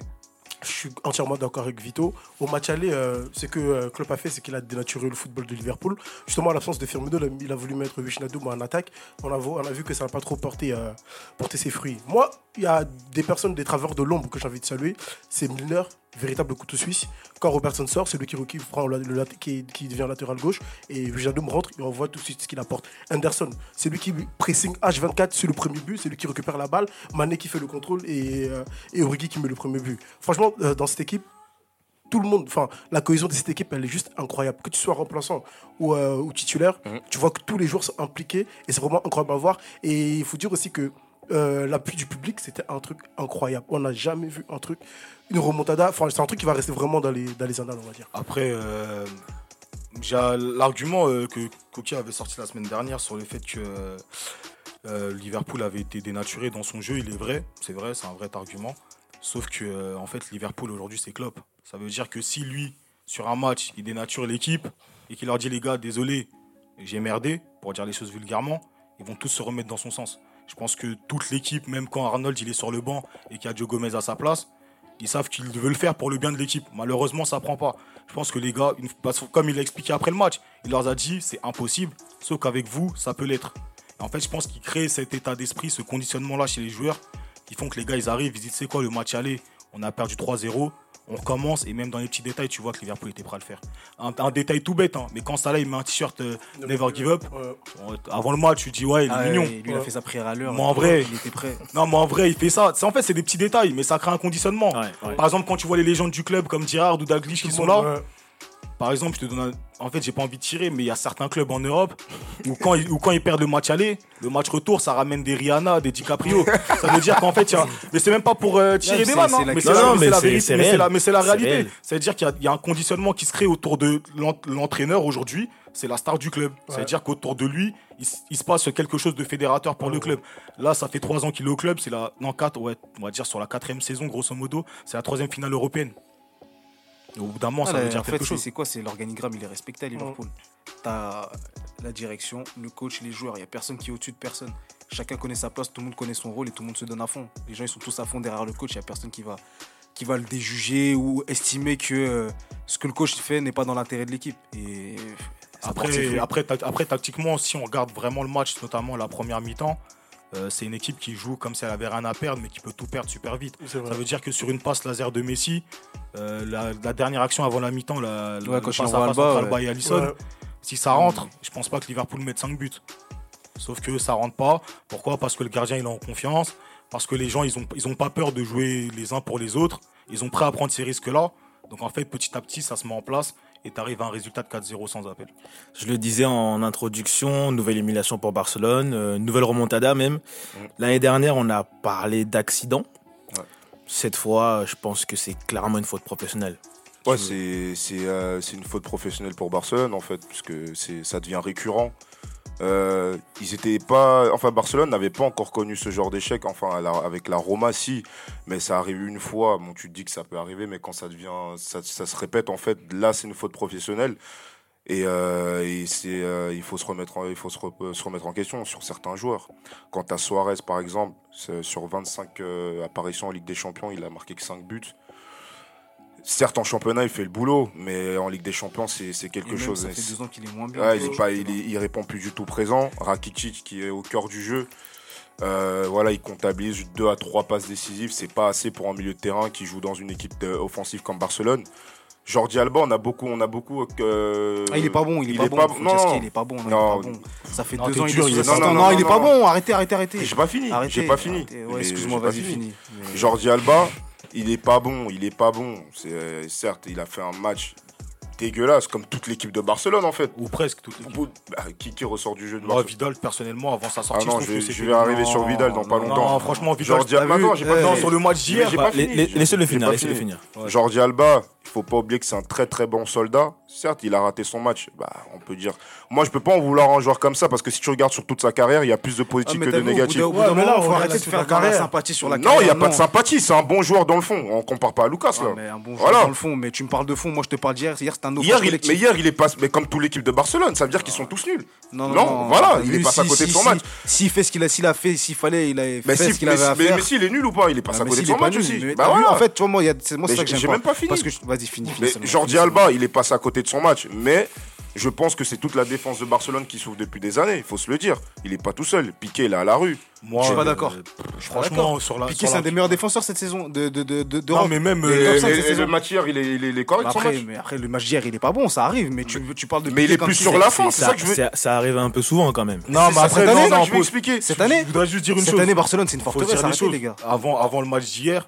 Je suis entièrement d'accord avec Vito. Au match aller, euh, ce que euh, Klopp a fait, c'est qu'il a dénaturé le football de Liverpool. Justement, à l'absence de Firmino, il a- il a voulu mettre Wijnaldum en attaque. On a, on a vu que ça n'a pas trop porté, euh, porté ses fruits. Moi, il y a des personnes, des travailleurs de l'ombre que j'ai envie de saluer. C'est Milner, véritable couteau suisse. Quand Robertson sort, c'est lui qui, qui prend le, le lat- qui, qui devient latéral gauche. Et Wijnaldum rentre, il envoie tout de suite ce qu'il apporte. Anderson, c'est lui qui pressing H24 sur le premier but, c'est lui qui récupère la balle. Mané qui fait le contrôle et, euh, et Origi qui met le premier but. Franchement, euh, dans cette équipe, tout le monde, enfin, la cohésion de cette équipe, elle est juste incroyable. Que tu sois remplaçant ou, euh, ou titulaire, Mhm. tu vois que tous les joueurs sont impliqués et c'est vraiment incroyable à voir. Et il faut dire aussi que euh, l'appui du public, c'était un truc incroyable. On n'a jamais vu un truc, une remontada. Enfin, c'est un truc qui va rester vraiment dans les, dans les annales, on va dire. Après, euh, l'argument euh, que Koki avait sorti la semaine dernière sur le fait que euh, Liverpool avait été dénaturé dans son jeu, il est vrai, c'est vrai, c'est un vrai argument. Sauf que en fait, Liverpool aujourd'hui, c'est Klopp. Ça veut dire que si lui, sur un match, il dénature l'équipe et qu'il leur dit les gars, désolé, j'ai merdé, pour dire les choses vulgairement, ils vont tous se remettre dans son sens. Je pense que toute l'équipe, même quand Arnold il est sur le banc et qu'il y a Joe Gomez à sa place, ils savent qu'ils veulent le faire pour le bien de l'équipe. Malheureusement, ça prend pas. Je pense que les gars, comme il a expliqué après le match, il leur a dit c'est impossible, sauf qu'avec vous, ça peut l'être. En fait, je pense qu'il crée cet état d'esprit, ce conditionnement-là chez les joueurs, qui font que les gars, ils arrivent, ils disent c'est quoi le match aller? On a perdu 3-0, on recommence, et même dans les petits détails, tu vois que Liverpool était prêt à le faire. Un, un détail tout bête, hein, mais quand Salah il met un t-shirt euh, Never Give Up, avant le match, tu dis ouais, il est Ah, mignon. ouais, lui, il a fait sa prière à l'heure. Moi, en vrai. il était prêt. [LAUGHS] Non, mais en vrai, il fait ça. C'est- En fait, c'est des petits détails, mais ça crée un conditionnement. Ouais, ouais. Par exemple, quand tu vois les légendes du club comme Girard ou Dalglish qui sont là, ouais. Par exemple, je te donne un... En fait, j'ai pas envie de tirer, mais il y a certains clubs en Europe où quand, ils, où quand ils perdent le match aller, le match retour, ça ramène des Rihanna, des DiCaprio. ça veut dire qu'en fait, il y a... Mais c'est même pas pour euh, tirer des vannes, hein, mais c'est Non, la, mais la vérité, mais c'est la, mais réalité. C'est-à-dire qu'il y a- il y, a un conditionnement qui se crée autour de l'en- l'entraîneur aujourd'hui. C'est la star du club. C'est-à-dire qu'autour de lui, il se passe quelque chose de fédérateur pour le club. Là, ça fait trois ans qu'il est au club. C'est la, non, quatre, ouais, on va dire sur la quatrième saison, grosso modo. C'est la troisième finale européenne. Au bout d'un moment, Ah, ça là, veut dire en fait, quelque c'est chose. c'est quoi C'est l'organigramme, il est respecté à Liverpool. T'as la direction, le coach, les joueurs. Il n'y a personne qui est au-dessus de personne. Chacun connaît sa place, tout le monde connaît son rôle et tout le monde se donne à fond. Les gens, ils sont tous à fond derrière le coach. Il n'y a personne qui va, qui va le déjuger ou estimer que euh, ce que le coach fait n'est pas dans l'intérêt de l'équipe. Et Après, après, ta- après, tactiquement, si on regarde vraiment le match, notamment la première mi-temps, euh, c'est une équipe qui joue comme si elle avait rien à perdre, mais qui peut tout perdre super vite. Ça veut dire que sur une passe laser de Messi, euh, la, la dernière action avant la mi-temps, la, Ouais, quand passe à Alba, entre ouais. Alba et Alisson, Ouais. si ça rentre, je pense pas que Liverpool mette 5 buts. Sauf que ça rentre pas. Pourquoi? Parce que le gardien il est en confiance, parce que les gens ils ont, ils ont pas peur de jouer les uns pour les autres, ils sont prêts à prendre ces risques-là. Donc en fait, petit à petit, ça se met en place et tu arrives à un résultat de 4-0 sans appel. Je le disais en introduction, nouvelle élimination pour Barcelone, euh, nouvelle remontada même. L'année dernière, on a parlé d'accident. Cette fois, je pense que c'est clairement une faute professionnelle. Ouais, c'est c'est euh, une faute professionnelle pour Barcelone en fait, puisque c'est ça devient récurrent. Euh, ils étaient pas, enfin Barcelone n'avait pas encore connu ce genre d'échec. Enfin la- avec la Roma si, mais ça arrive une fois. Bon, tu te dis que ça peut arriver, mais quand ça devient, ça, ça se répète en fait. Là, c'est une faute professionnelle. Et, euh, et c'est, euh, il faut se remettre, en, il faut se, re- se remettre en question sur certains joueurs. Quant à Suarez par exemple, sur 25 euh, apparitions en Ligue des Champions, il a marqué que 5 buts. Certes, en championnat, il fait le boulot, mais en Ligue des Champions, c'est quelque même, chose. Ça fait deux ans qu'il est moins bien. Ouais, il, est pas, il, est- il répond plus du tout présent. Rakitic qui est au cœur du jeu. Euh, voilà, il comptabilise 2 à 3 passes décisives. C'est pas assez pour un milieu de terrain qui joue dans une équipe offensive comme Barcelone. Jordi Alba, on a beaucoup, on a beaucoup. euh, Ah, il est pas bon, il est il pas est bon. pas- faut non, qu'il est pas bon. Non, Non. il est pas bon. Ça fait Non, deux ans, il dur, est il pas- Non, non, non, non, il est pas bon. Arrêtez, arrêtez, arrêtez. J'ai pas fini. J'ai pas fini. Ouais, excuse-moi, pas vas-y, fini. fini. Mais- Jordi Alba, il est pas bon, il est pas bon. C'est certes, il a fait un match dégueulasse comme toute l'équipe de Barcelone en fait. Ou presque toute l'équipe. Bah, qui, qui ressort du jeu de Moi, Barcelone Vidal, personnellement, avant sa Ah sortie, non, je vais, arriver non, sur Vidal dans pas longtemps. Non, franchement, Vidal, Jordi Alba, j'ai pas Eh, non, sur le match d'hier, j'ai Bah, pas Laissez-le finir, pas laissez-le fini. finir. Jordi Alba, il faut pas oublier que c'est un très très bon soldat. Certes, il a raté son match. Bah, on peut dire. Moi, je peux pas en vouloir un joueur comme ça parce que si tu regardes sur toute sa carrière, il y a plus de Ah, positif mais que de vu, au bout négatif. d'un- au bout Ouais, mais là, faut arrêter de faire carrière. sympathie sur la Non, il y a pas carrière, de sympathie. C'est un bon joueur dans le fond. On compare pas à Lucas Ah, là. mais un bon joueur Voilà. dans le fond, mais tu me parles de fond, moi je te parle d'hier, hier c'était un autre Hier, il, mais hier, il est pas, mais comme toute l'équipe de Barcelone, ça veut dire qu'ils sont tous nuls. Non, Non, voilà, il est passé à si- côté de son si- match. S'il fait ce qu'il a, s'il a fait, s'il fallait, il a Mais fait ce qu'il mais, avait à mais- faire. mais s'il est nul ou pas Il est passé Ah, à côté de son pas match nul, aussi. Bah voilà. En fait, tu vois, moi, c'est ça que j'ai j'aime même pas fini. Vas-y, finis, finis Mais Jordi Alba, il est passé à côté de son match. Mais je pense que c'est toute la défense de Barcelone qui souffre depuis des années. Il faut se le dire. Il est pas tout seul. Piqué, il est à la rue. Moi, Je suis pas euh, d'accord. Franchement, sur la. Piqué, c'est un des meilleurs défenseurs cette saison de de de de Non, mais même. Et- euh, Et, cette le match hier, il est, il est, il est correct son Après, match. mais après, le match d'hier, il est pas bon, ça arrive, mais tu, tu parles de Mais il est plus sur la fin, c'est Ça, ça que je veux. ça- arrive un peu souvent quand même. Non, mais après, cette année, je vais expliquer. Cette année, Je voudrais juste dire une cette chose. année, Barcelone, c'est une forteresse, les gars. Avant, avant le match d'hier,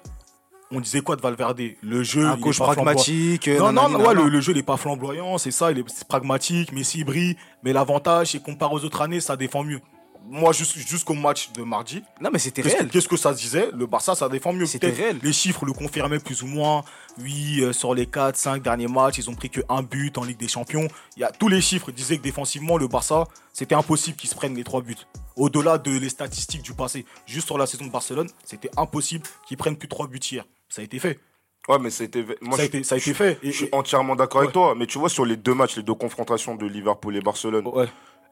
on disait quoi de Valverde? Le jeu, Un est coach pragmatique. euh, Non, non, non, ouais, le, le jeu n'est pas flamboyant, c'est ça, il est c'est pragmatique, Messi brille, mais l'avantage, c'est comparé aux autres années, ça défend mieux. Moi, jus- jusqu'au match de mardi, Non, mais c'était réel. qu'est-ce que ça se disait? Le Barça, ça défend mieux. C'était réel. Les chiffres le confirmaient plus ou moins. Oui, euh, sur les 4, 5 derniers matchs, ils ont pris que un but en Ligue des Champions. Y a, tous les chiffres disaient que défensivement, le Barça, c'était impossible qu'ils se prennent les 3 buts. Au-delà de les statistiques du passé, juste sur la saison de Barcelone, c'était impossible qu'ils prennent plus de 3 buts hier. Ça a été fait. Ouais, mais ça a été. Moi, ça, a été, ça a été fait. Je suis entièrement d'accord avec toi, mais tu vois, sur les deux matchs, les deux confrontations de Liverpool et Barcelone, ouais.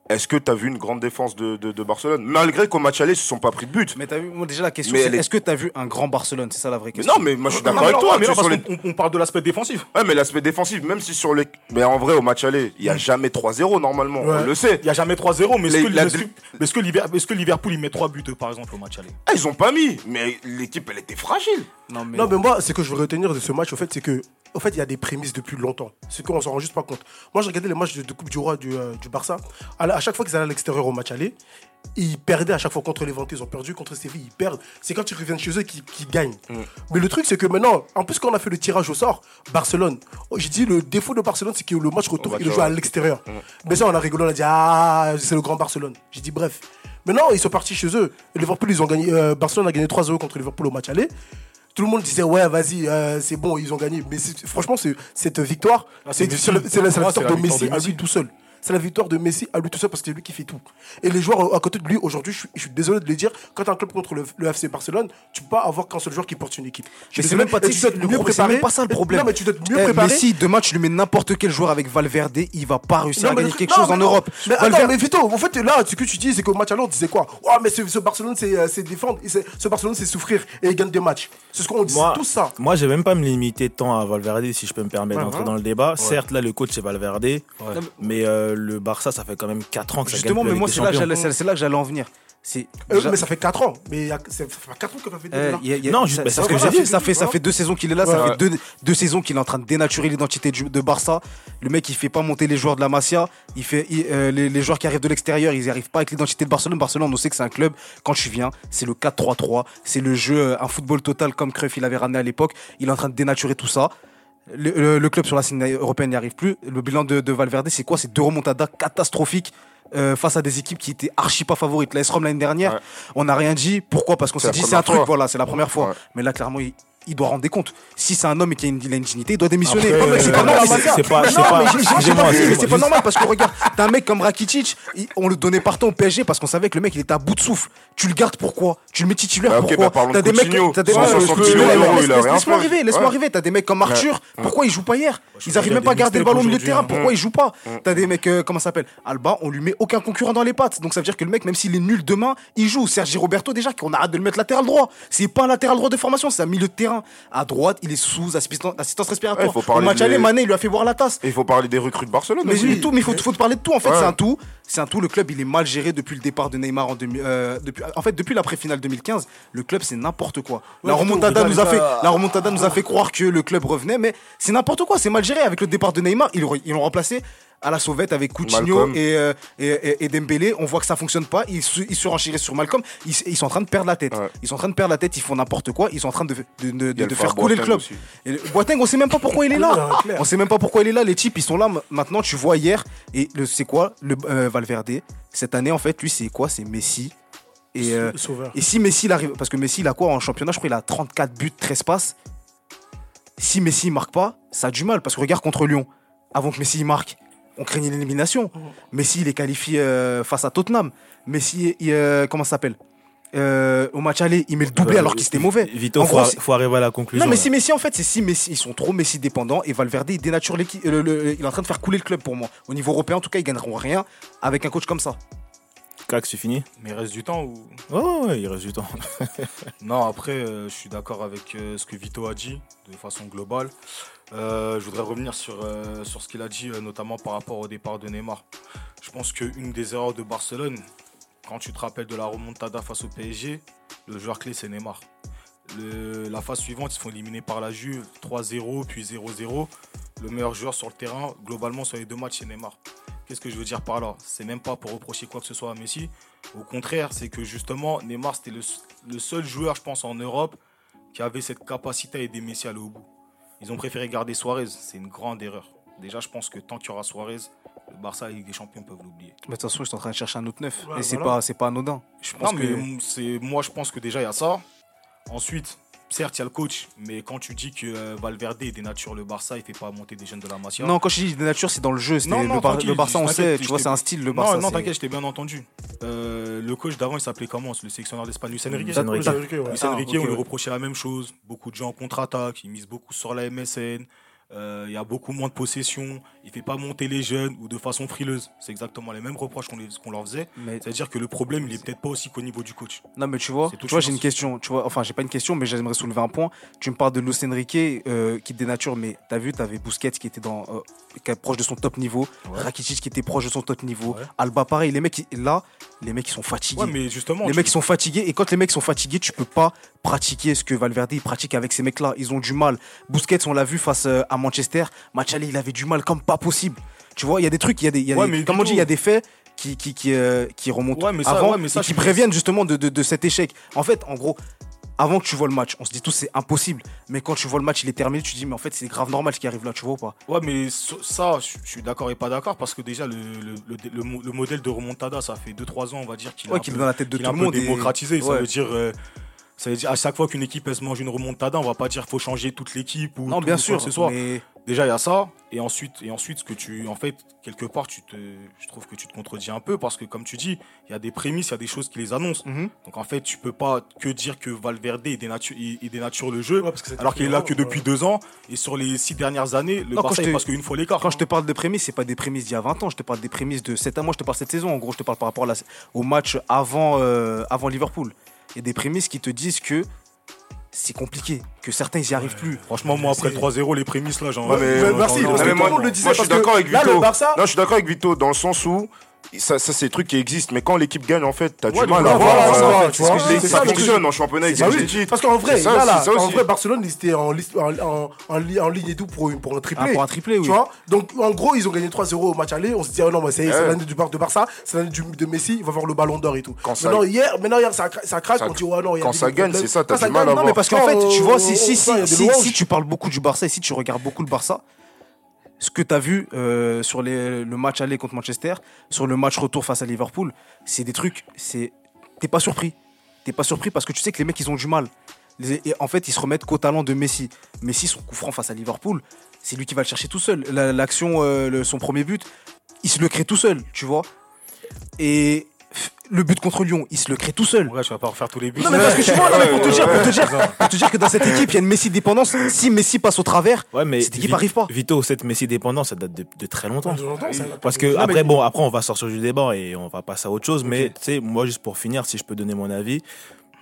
Est-ce que tu as vu une grande défense de, de- de Barcelone? Malgré qu'au match aller, ils se sont pas pris de but. Mais t'as vu, moi déjà la question c'est est- est-ce que t'as vu un grand Barcelone? C'est ça la vraie Mais question. non, mais moi je suis d'accord avec toi. mais tu non, sais, sur parce les- qu'on- on, parle de l'aspect défensif. Ouais, mais l'aspect défensif, même si sur les. Mais en vrai, au match aller, il n'y a jamais 3-0 normalement, Ouais. on le sait. Il n'y a jamais 3-0, mais est-ce que, est-ce que Liverpool il met 3 buts par exemple au match aller? Ah, ils ont pas mis, mais l'équipe elle était fragile. Non, mais, Non, mais moi, ce que je veux retenir de ce match, au fait, c'est que, au fait, il y a des prémices depuis longtemps. Ce qu'on s'en rend juste pas compte. Moi, je regardais les matchs de, de Coupe du Roi du, euh, du Barça. À, chaque fois qu'ils allaient à l'extérieur au match aller, ils perdaient à chaque fois contre les Levante, ils ont perdu contre Séville, ils perdent. C'est quand ils reviennent chez eux qu'ils gagnent. Mais le truc, c'est que maintenant, en plus, quand on a fait le tirage au sort, Barcelone, oh, j'ai dit le défaut de Barcelone, c'est que le match retour, il le joue à l'extérieur. Mais ça, on a rigolé, on a dit, ah, c'est le grand Barcelone. J'ai dit, bref. Maintenant, ils sont partis chez eux. Liverpool, ils ont gagné, euh, Barcelone a gagné 3-0 contre Liverpool au match aller. Tout le monde disait ouais vas-y euh, c'est bon ils ont gagné. Mais franchement c'est- cette victoire Ah, c'est la, la- victoire de Messi à lui tout seul c'est la victoire de Messi à lui tout seul parce que c'est lui qui fait tout et les joueurs à côté de lui aujourd'hui je, suis- je suis désolé de le dire quand tu un club contre le, le FC Barcelone tu peux pas avoir qu'un seul joueur qui porte une équipe Je Mais c'est même pas, tu dois mieux préparé même pas ça le problème. non mais tu dois mieux Eh, préparé Messi, demain, tu lui mets n'importe quel joueur avec Valverde, il va pas réussir Non, à gagner quelque non, chose en. Europe. Mais attends, Valverde- mais Vito, en fait, là, ce que tu dis, c'est qu'au match aller, on disait quoi? Oh, mais ce, ce Barcelone, c'est euh, défendre. Ce Barcelone, c'est souffrir. Et il gagne des matchs. C'est ce qu'on dit, tout ça. moi, je vais même pas me limiter tant à Valverde, si je peux me permettre d'entrer ouais. dans le débat. Certes, là, le coach, c'est Valverde. Mais euh, le Barça, ça fait quand même 4 ans que ça Justement, gagne plus mais moi, c'est là, que j'allais- c'est c'est là que j'allais en venir. Euh, mais ça fait 4 ans. Mais y a- ça fait 4 ans que ça fait déjà. y a- y a- Non, ça- juste- bah, ça, c'est ce que ça j'ai dit. ça fait ça fait deux saisons qu'il est là, ça Ouais. fait deux, deux saisons qu'il est en train de dénaturer l'identité de Barça. Le mec, il fait pas monter les joueurs de la Masia. Il fait il- euh, les, les joueurs qui arrivent de l'extérieur, ils n'y arrivent pas avec l'identité de Barcelone. Barcelone, on sait que c'est un club. Quand tu viens, c'est le 4-3-3, c'est le jeu, euh, un football total comme Cruyff il avait ramené à l'époque. Il est en train de dénaturer tout ça. Le, le- le club sur la scène européenne n'y arrive plus. Le bilan de, de Valverde, c'est quoi? C'est deux remontadas catastrophiques. euh, face à des équipes qui étaient archi pas favorites. La S-Rom l'année dernière, Ouais. on n'a rien dit. Pourquoi? Parce qu'on s'est dit c'est un truc, voilà, c'est la première fois. Ouais. Mais là, clairement, il, il doit rendre des comptes. Si c'est un homme et qu'il a une, il a une dignité, il doit démissionner. Après, Non, mais c'est pas euh, normal. c'est- c'est pas- pas- normal parce que regarde, t'as un mec comme Rakitic, on le donnait partout au PSG parce qu'on savait que le mec il était à bout de souffle. Tu le gardes pourquoi? Tu le mets titulaire Bah, pourquoi? bah, T'as de des mecs, t'as des 160 Ouais, millions laisse- d'euros, il a laisse- rien Laisse-moi arriver, laisse-moi arriver. T'as des mecs comme Arthur, pourquoi il joue pas hier? Ils arrivent même pas à garder le ballon au milieu de terrain. Pourquoi il joue pas T'as des mecs, euh, comment ça s'appelle Alba, on lui met aucun concurrent dans les pattes. Donc ça veut dire que le mec, même s'il est nul demain, il joue. Sergi Roberto, déjà, qu'on arrête de le mettre latéral droit. C'est pas un latéral droit de formation, c'est un milieu de terrain. À droite, il est sous assistance, respiratoire. Ouais, faut match aller, Mané, il lui a fait voir la tasse. Et il faut parler des recrues de Barcelone. Mais aussi. oui, tout, mais il faut, faut te parler de tout. En fait, Ouais. c'est un tout. C'est un tout. Le club, il est mal géré depuis le départ de Neymar en 2000, euh, depuis, en fait, depuis l'après-finale 2015, le club, c'est n'importe quoi. la remontada nous a fait, gars. la remontada nous a fait croire que le club revenait, mais c'est n'importe quoi. C'est mal Avec le départ de Neymar, ils l'ont ils l'ont remplacé à la sauvette avec Coutinho et, euh, et, et- et Dembélé. On voit que ça fonctionne pas. Ils, se- ils surenchérissent sur Malcolm. Ils, ils sont en train de perdre la tête. Ouais. Ils sont en train de perdre la tête. Ils font n'importe quoi. Ils sont en train de, de, faire couler le club. Boateng aussi. Et le- Boateng, on sait même pas pourquoi il est là. On sait même pas pourquoi il est là. Les types, ils sont là. Maintenant, tu vois hier. Et le- c'est quoi le euh, Valverde? Cette année, en fait, lui, c'est quoi? C'est Messi. Et, euh, Sauveur. et si Messi, il arrive. Parce que Messi, il a quoi en championnat? Je crois qu'il a 34 buts, 13 passes. Si Messi, il marque pas, ça a du mal. Parce que regarde contre Lyon. Avant que Messi, marque, on craignait l'élimination. Messi, il est qualifié euh, face à Tottenham. Messi, il, euh, comment ça s'appelle Euh, Au match aller, il met le doublé Euh, alors qu'il était mauvais. Vito, En faut, gros, arriver à la conclusion. non, mais si Messi, en fait, c'est si Messi, ils sont trop Messi dépendants et Valverde, il dénature l'équipe. il est en train de faire couler le club pour moi. Au niveau européen, en tout cas, ils gagneront rien avec un coach comme ça. Cax, c'est fini Mais il reste du temps ou? Ouais, ouais, ouais, il reste du temps. [LAUGHS] Non, après, euh, je suis d'accord avec euh, ce que Vito a dit de façon globale. Euh, je voudrais revenir sur, sur ce qu'il a dit, notamment par rapport au départ de Neymar. Je pense qu'une des erreurs de Barcelone, quand tu te rappelles de la remontada face au PSG, le joueur clé c'est Neymar. Le- la phase suivante, ils se font éliminer par la Juve 3-0, puis 0-0. Le meilleur joueur sur le terrain, globalement, sur les deux matchs, c'est Neymar. Qu'est-ce que je veux dire par là? C'est même pas pour reprocher quoi que ce soit à Messi. Au contraire, c'est que justement, Neymar, c'était le, le seul joueur, je pense, en Europe qui avait cette capacité à aider Messi à aller au bout. Ils ont préféré garder Suarez. C'est une grande erreur. Déjà, je pense que tant qu'il y aura Suarez, le Barça et la Ligue des Champions peuvent l'oublier. Mais de toute façon, ils sont en train de chercher un autre neuf. Ouais, et c'est voilà. pas, c'est pas anodin. Je pense Non, mais moi, je pense que déjà il y a ça. Ensuite, certes, il y a le coach, mais quand tu dis que euh, Valverde dénature le Barça, il fait pas monter des jeunes de la Masia. Non, quand je dis de nature, c'est dans le jeu. c'est Non, non, le, Bar- tranquille, le Barça, on sait. Tu vois, c'est un style, le non, Barça. non, c'est- t'inquiète, je t'ai bien entendu. Euh, le coach d'avant, il s'appelait comment Le sélectionneur d'Espagne, Luis Enrique. Luis Enrique. Luis Enrique, ouais. Ah, Enrique, on lui ouais. reprochait la même chose. Beaucoup de gens en contre-attaque, il mise beaucoup sur la MSN. Euh, Il y a beaucoup moins de possession. Il fait pas monter les jeunes ou de façon frileuse. C'est exactement les mêmes reproches qu'on qu'on leur faisait. C'est-à-dire que le problème, il est peut-être pas aussi qu'au niveau du coach. Non, mais tu vois, tu vois j'ai une question. Tu vois, enfin, j'ai pas une question, mais j'aimerais soulever un point. Tu me parles de Luis Enrique euh, qui dénature, mais t'as vu, t'avais Busquets qui était dans, euh, qui est proche de son top niveau, Ouais. Rakitic qui était proche de son top niveau, Ouais. Alba pareil. Les mecs, là, les mecs ils sont fatigués. Ouais, mais justement, les mecs ils sont fatigués et quand les mecs sont fatigués, tu peux pas pratiquer ce que Valverde pratique avec ces mecs-là. Ils ont du mal. Busquets, on l'a vu face euh, à Manchester. Match aller, il avait du mal comme pas possible. Tu vois, il y a des trucs, il y a des, il y a Ouais, des- mais comme on dit, il y a des faits qui qui qui, euh, qui remontent Ouais, mais ça- avant ouais, mais ça, et qui préviennent justement de, de, de cet échec. En fait, en gros. Avant que tu vois le match, on se dit tous c'est impossible. Mais quand tu vois le match, il est terminé, tu te dis mais en fait c'est grave normal ce qui arrive là, tu vois ou pas? Ouais, mais ça, je suis d'accord et pas d'accord parce que déjà, le, le, le, le mo- le modèle de remontada, ça fait 2-3 ans, on va dire qu'il Ouais, un est dans la tête de tout le monde. et- démocratisé. Ça Ouais. veut dire. euh, ça veut dire à chaque fois qu'une équipe elle se mange une remontada, on va pas dire faut changer toute l'équipe ou Non, tout, bien sûr. ce soit. mais- Déjà il y a ça et ensuite et ensuite ce que tu en fait quelque part tu te je trouve que tu te contredis un peu parce que comme tu dis il y a des prémices il y a des choses qui les annoncent Mhm. donc en fait tu peux pas que dire que Valverde il dénature, il, dénature le jeu Ouais, alors qu'il est là que depuis ouais. deux ans et sur les six dernières années le Non, Barça est parce qu'une fois l'écart Quand je te parle de prémices, c'est pas des prémices d'il y a 20 ans, je te parle des prémices de cette année. Moi, je te parle cette saison. En gros, je te parle par rapport à la- au match avant, euh, avant Liverpool. Il y a des prémices qui te disent que c'est compliqué, que certains ils y arrivent plus. Franchement, moi, après le C'est- 3-0, les prémices, là, j'en Ouais, mais- non, merci, non, non, que mais tout moi- le monde le disait. moi, je suis parce que d'accord avec Là, Vito. le Barça. Non, je suis d'accord avec Vito dans le sens où ça, ça c'est des trucs qui existent, mais quand l'équipe gagne, en fait, t'as du mal à voir. voilà, euh, ça, ça, c'est ça, le fonctionne truc. en championnat Bah des oui, titres. parce qu'en vrai, ça là, là, ça en vrai, Barcelone, ils étaient en, liste- en, en- en li- en ligne et tout pour, pour un triplé. Ah, pour un triplé, oui. Tu vois? Donc, en gros, ils ont gagné 3-0 au match aller. On se dit, ah non, mais c'est Ouais. l'année du Bar de Barça, c'est l'année du- de Messi, il va avoir le ballon d'or et tout. Quand ça- maintenant, hier, maintenant, hier, ça, ça craque. Ça- on dit, ouais, non, il y a quand ça gagne, c'est ça, t'as du mal à voir. Non, mais parce qu'en fait, tu vois, euh, si tu parles beaucoup du Barça et si tu regardes beaucoup le Barça, ce que tu as vu euh, sur le match aller contre Manchester, sur le match retour face à Liverpool, c'est des trucs, c'est t'es pas surpris. T'es pas surpris parce que tu sais que les mecs, ils ont du mal. Et en fait, ils se remettent qu'au talent de Messi. Messi, son coup franc face à Liverpool, c'est lui qui va le chercher tout seul. La- L'action, euh, son premier but, il se le crée tout seul, tu vois. Et le but contre Lyon, il se le crée tout seul. Ouais, je vais pas refaire tous les buts. Non mais parce que tu vois, non, mais pour te dire, pour te dire, pour te dire que dans cette équipe, il y a une Messi dépendance. Si Messi passe au travers, Ouais, mais cette équipe Vi- arrive pas. Vito, cette Messi dépendance, ça date de, de très longtemps. De longtemps, ça n'a pas Parce que Non, après, mais- bon, après on va sortir du débat et on va passer à autre chose. Mais tu sais, moi juste pour finir, si je peux donner mon avis,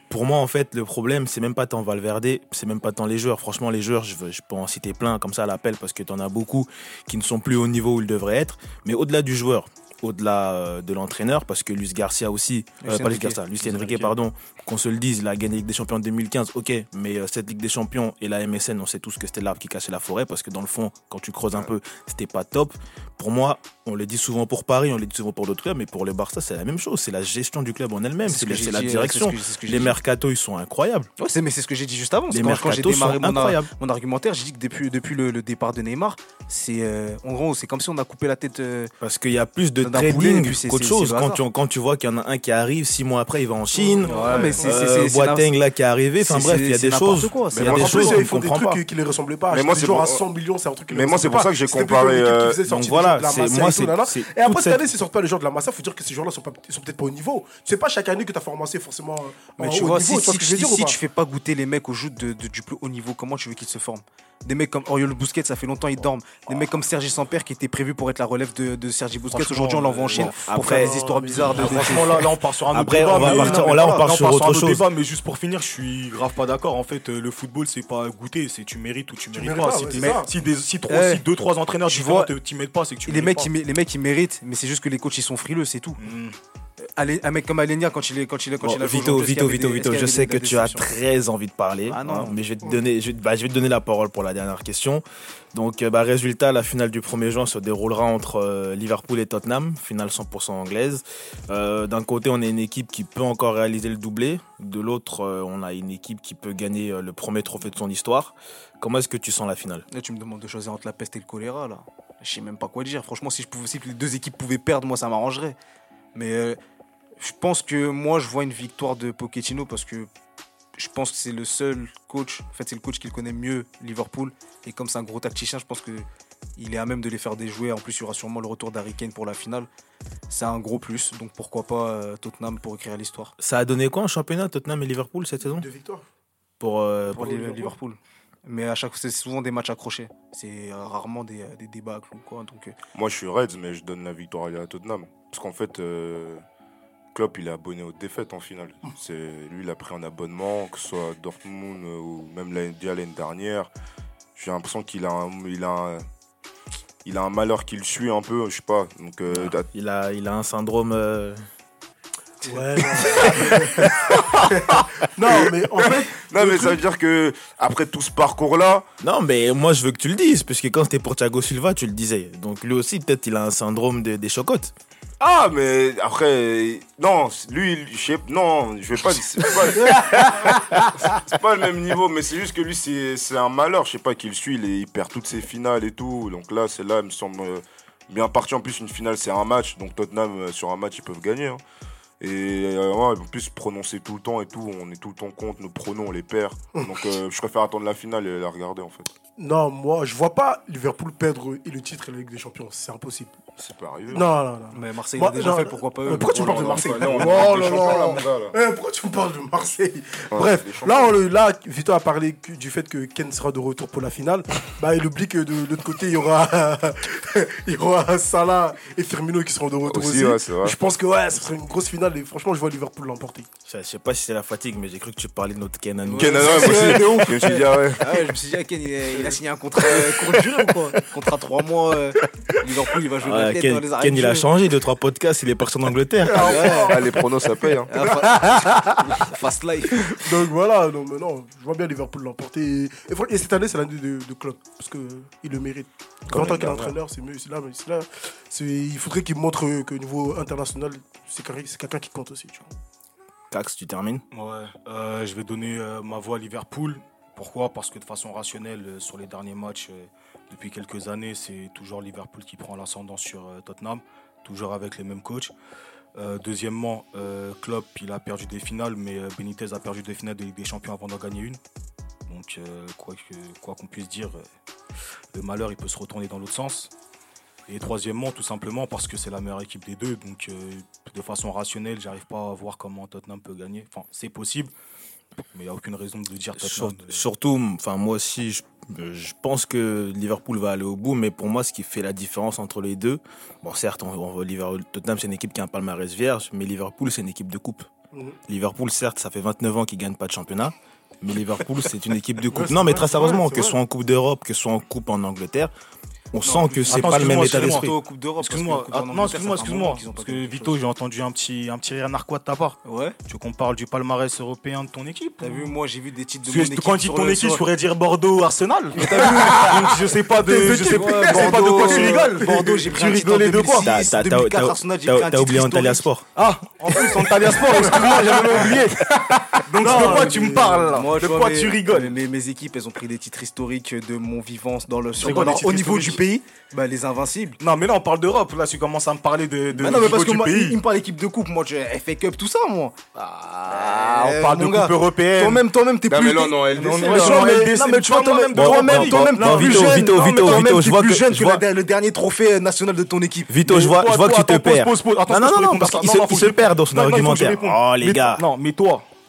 pour moi en fait le problème c'est même pas tant Valverde, c'est même pas tant les joueurs. Franchement les joueurs, je, veux- je peux en citer plein comme ça à l'appel parce que t'en as beaucoup qui ne sont plus au niveau où ils devraient être. Mais au-delà du joueur, au-delà euh, de l'entraîneur, parce que Luis Garcia aussi, euh, Luis pas Luis. Garcia, Luis Luis Enrique, pardon, qu'on se le dise, il a gagné la Ligue des Champions en 2015, ok, mais euh, cette Ligue des Champions et la MSN, on sait tous que c'était l'arbre qui cachait la forêt, parce que dans le fond, quand tu creuses un peu, c'était pas top. Pour moi, on le dit souvent pour Paris, on le dit souvent pour d'autres clubs, mais pour le Barça, c'est la même chose. C'est la gestion du club en elle-même, C'est la, direction. ce que- ce Les dit. mercatos, ils sont incroyables. Ouais, mais c'est ce que j'ai dit juste avant. c'est Les Quand, quand j'ai démarré mon, argumentaire, j'ai dit que depuis, depuis le, le départ de Neymar, c'est euh, en gros, c'est comme si on a coupé la tête. euh, Parce qu'il y a plus de trading c'est- qu'autre c'est- chose. c'est Quand tu, quand tu vois qu'il y en a un qui arrive, six mois après, il va en Chine. Ouais, mais c'est- c'est- Euh, c'est- c'est Boateng là qui est arrivé. Enfin c'est- bref, il y a c'est des choses. Il c'est y a Mais des moi, En plus, choses ils font des trucs qui les ressemblaient pas. Mais moi, c'est à 100 millions, c'est un truc qui les Mais moi, c'est ressemblait pour pas. ça que j'ai comparé, euh, donc voilà, c'est- moi, c'est- c'est Et après, cette année, s'ils sortent pas les gens de la Massa, faut dire que ces gens-là sont, ils sont peut-être pas au niveau. C'est pas chaque année que tu as formé forcément euh, Mais tu vois, niveau, si, tu fais pas goûter les mecs au jeu du plus haut niveau, comment tu veux qu'ils se forment? Des mecs comme Oriol Busquets, ça fait longtemps ils dorment. Des mecs comme Sergi Samper qui était prévu pour être la relève de, de Sergi Busquets. Franchement, Aujourd'hui, on l'envoie en Chine bon, pour après- faire des histoires bizarres de. Franchement, là, là, on part sur un autre Après, débat. on va mais- partir- non, mais là, on part on sur un autre autre chose. débat, mais juste pour finir, je suis grave pas d'accord. En fait, le football, c'est pas goûter, c'est tu mérites ou tu mérites mérites pas. pas, Si, ouais, si, des, si, trois, Eh, si deux, trois entraîneurs tu vois, t'y mettent pas, c'est que tu les mérites mecs, pas. les mecs, ils méritent, mais c'est juste que les coachs, ils sont frileux, c'est tout. Allez, un mec comme Alenia, quand il est quand il est quand Bon, il a Vito, Vito, Vito, des- Vito, je sais que tu as très envie de parler, Ah non. hein, mais je vais, te donner, je, bah, je vais te donner la parole pour la dernière question. Donc, euh, bah, résultat, la finale du 1er juin se déroulera entre euh, Liverpool et Tottenham, finale 100% anglaise. Euh, D'un côté, on a une équipe qui peut encore réaliser le doublé, de l'autre, euh, on a une équipe qui peut gagner euh, le premier trophée de son histoire. Comment est-ce que tu sens la finale? Là, tu me demandes de choisir entre la peste et le choléra, là. Je sais même pas quoi dire. Franchement, si, je pouvais, si les deux équipes pouvaient perdre, moi, ça m'arrangerait. Mais euh, je pense que moi, je vois une victoire de Pochettino parce que je pense que c'est le seul coach. En fait, c'est le coach qui le connaît mieux, Liverpool. Et comme c'est un gros tacticien, je pense que il est à même de les faire déjouer. En plus, il y aura sûrement le retour d'Harry Kane pour la finale. C'est un gros plus. Donc pourquoi pas euh, Tottenham pour écrire l'histoire Ça a donné quoi en championnat, Tottenham et Liverpool cette saison Deux victoires. pour, euh, pour pour- les- Liverpool. Liverpool. Mais à chaque fois, c'est souvent des matchs accrochés. C'est euh, rarement des, des débats ou quoi. Donc, euh, Moi, je suis Reds, mais je donne la victoire à Tottenham. Parce qu'en fait, euh, Klopp, il est abonné aux défaites en finale. C'est Lui, il a pris un abonnement, que ce soit à Dortmund euh, ou même l'année dernière. J'ai l'impression qu'il a, un, il a, un, il a un malheur qui le suit un peu, je sais pas. Donc, euh, t'as- il, a, il a un syndrome. Ouais, [LAUGHS] non. mais en fait, non, mais ça veut dire que après tout ce parcours-là, Non, mais moi je veux que tu le dises, parce que quand c'était pour Thiago Silva, tu le disais. Donc lui aussi, peut-être, il a un syndrome de- des chocottes. Ah, mais après, non, lui, je sais, non, je vais pas, [LAUGHS] c'est pas, le même niveau, mais c'est juste que lui, c'est c'est un malheur, je sais pas, qu'il le suit, il, il perd toutes ses finales et tout, donc là, c'est là, il me semble euh, bien parti. En plus, une finale, c'est un match, donc Tottenham, euh, sur un match, ils peuvent gagner. hein. Et euh, ouais, en plus, prononcer tout le temps et tout, on est tout le temps contre, nos pronoms, on les perd. [LAUGHS] Donc, euh, je préfère attendre la finale et la regarder, en fait. non, moi, je vois pas Liverpool perdre et le titre et la Ligue des Champions. C'est impossible. C'est pas arrivé. Non, non, non. mais Marseille Moi, l'a déjà non, fait, pourquoi pas Mais eux pourquoi tu me parles de Marseille Oh là là. Eh, pourquoi tu me parles de Marseille Ouais, Bref, là, on le- là, Vito a parlé du fait que Ken sera de retour pour la finale. Bah, il oublie que de l'autre côté, il y aura, [LAUGHS] il y aura Salah et Firmino qui seront de retour aussi. Aussi, ouais, c'est vrai. Je pense que ouais, ce serait une grosse finale et franchement, je vois Liverpool l'emporter. Je sais pas si c'est la fatigue, mais j'ai cru que tu parlais de notre Ken à nous. Ken, ouais, moi aussi, [LAUGHS] je me suis dit, ah ouais. Ah ouais, je me suis dit, ah, Ken, il a, il a signé un contrat euh, court durée ou quoi Contrat 3 mois, euh, Liverpool, il va jouer Tête Ken, dans les arrêts Ken, de il a changé de trois podcasts, il est parti en Angleterre. Ah ouais. Ah, les pronos, ça paye. Hein. Ah, fa- [LAUGHS] Fast life. Donc voilà, non, mais non, je vois bien Liverpool l'emporter. Et, et fran- et cette année, c'est l'année de, de Klopp parce que euh, il le mérite. En tant qu'entraîneur, c'est mieux. c'est Là, mais c'est là, il faudrait qu'il montre euh, qu'au niveau international, c'est quelqu'un c'est quelqu'un qui compte aussi. Tu vois. Cax, tu termines? Ouais, euh, je vais donner euh, ma voix à Liverpool. Pourquoi? Parce que de façon rationnelle, euh, sur les derniers matchs, euh, depuis quelques années, c'est toujours Liverpool qui prend l'ascendant sur euh, Tottenham, toujours avec les mêmes coachs. Euh, deuxièmement, euh, Klopp, il a perdu des finales, mais Benitez a perdu des finales des Champions avant d'en gagner une. Donc, quoi qu'on puisse dire, le malheur, il peut se retourner dans l'autre sens. Et troisièmement, tout simplement parce que c'est la meilleure équipe des deux. Donc, de façon rationnelle, j'arrive pas à voir comment Tottenham peut gagner. Enfin, c'est possible, mais il n'y a aucune raison de dire Sur- Tottenham. euh, Surtout, enfin moi aussi, je, je pense que Liverpool va aller au bout, mais pour moi, ce qui fait la différence entre les deux, bon certes, on, on- Liverpool- Tottenham c'est une équipe qui a un palmarès vierge, mais Liverpool c'est une équipe de coupe. Mhm. Liverpool, certes, ça fait 29 ans qu'ils gagnent pas de championnat, mais Liverpool c'est une équipe de coupe. Ouais, non, mais très sérieusement, que ce soit en Coupe d'Europe, que ce soit en Coupe en Angleterre, on sent que c'est pas le même état excuse-moi, d'esprit. Excuse-moi, ah, non, excuse-moi, excuse-moi. Parce que Vito, j'ai entendu un petit, un petit rire narquois de ta part. Ouais. Tu veux qu'on parle du palmarès européen de ton équipe T'as ou- vu, moi j'ai vu des titres de mon équipe. quand tu dis ton équipe, je pourrais dire Bordeaux, Arsenal. Donc [LAUGHS] je sais pas de, je sais, Ouais, je sais pas de quoi tu Bordeaux, rigoles. Bordeaux, j'ai pris un titre en rigolais de quoi 2006, T'as- t'as- 2004, t'as- Arsenal, j'ai t'as- pris un T'as titre oublié Antalya. Sport. Ah, en plus, Antalya Sport, excuse-moi, j'avais oublié. [LAUGHS] Donc de quoi tu me parles là Moi, De quoi mes- tu rigoles mes, mes équipes, elles ont pris des titres historiques de mon vivant dans le, sur, quoi, dans- les au niveau du pays. Bah, les invincibles. Non, mais là on parle d'Europe. Là, tu commences à me parler de, de Bah non, mais parce niveau que du moi, il, il pays. me parle d'équipe de coupe. Moi, je FA Cup, tout ça, moi. Ah, Euh, on parle de gars, coupe européenne. Toi-même, toi-même, t'es Non, plus. mais non, non, LDC, Non, mais Non, toi-même, LDC, non, mais tu vois, toi-même, toi-même, t'es plus Vito, jeune. Vito, Non, mais Vito, toi-même, Vito, je vois plus que- jeune je que le dernier trophée national de ton équipe. Vito, je vois, je vois que tu te Attends, pause, perds. pause, pause. Attends, Non,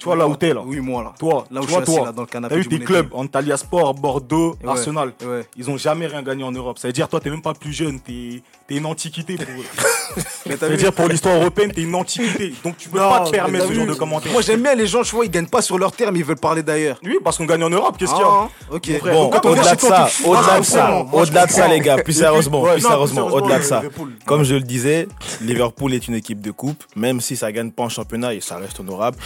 toi là où t'es là Oui, moi là. Toi, là où tu je suis là, dans le canapé. T'as vu du tes Monet clubs, Antalya Sport, Bordeaux, Arsenal. Ils ont jamais rien gagné en Europe. Ça veut dire, toi, t'es même pas plus jeune. T'es es une antiquité pour. [LAUGHS] ça veut dire pour l'histoire européenne, t'es une antiquité. Donc, tu peux pas te permettre ce genre de commentaires. Moi j'aime bien les gens, je vois, ils gagnent pas sur leur terme, ils veulent parler d'ailleurs. Oui, parce qu'on gagne en Europe. Qu'est-ce qu'il y a ah, ok. Bon, au-delà de ça, au-delà de ça, au-delà de ça, les gars, plus sérieusement, sérieusement, au-delà de ça. Comme je le disais, Liverpool est une équipe de coupe, même si ça gagne pas en championnat, et ça reste honorable.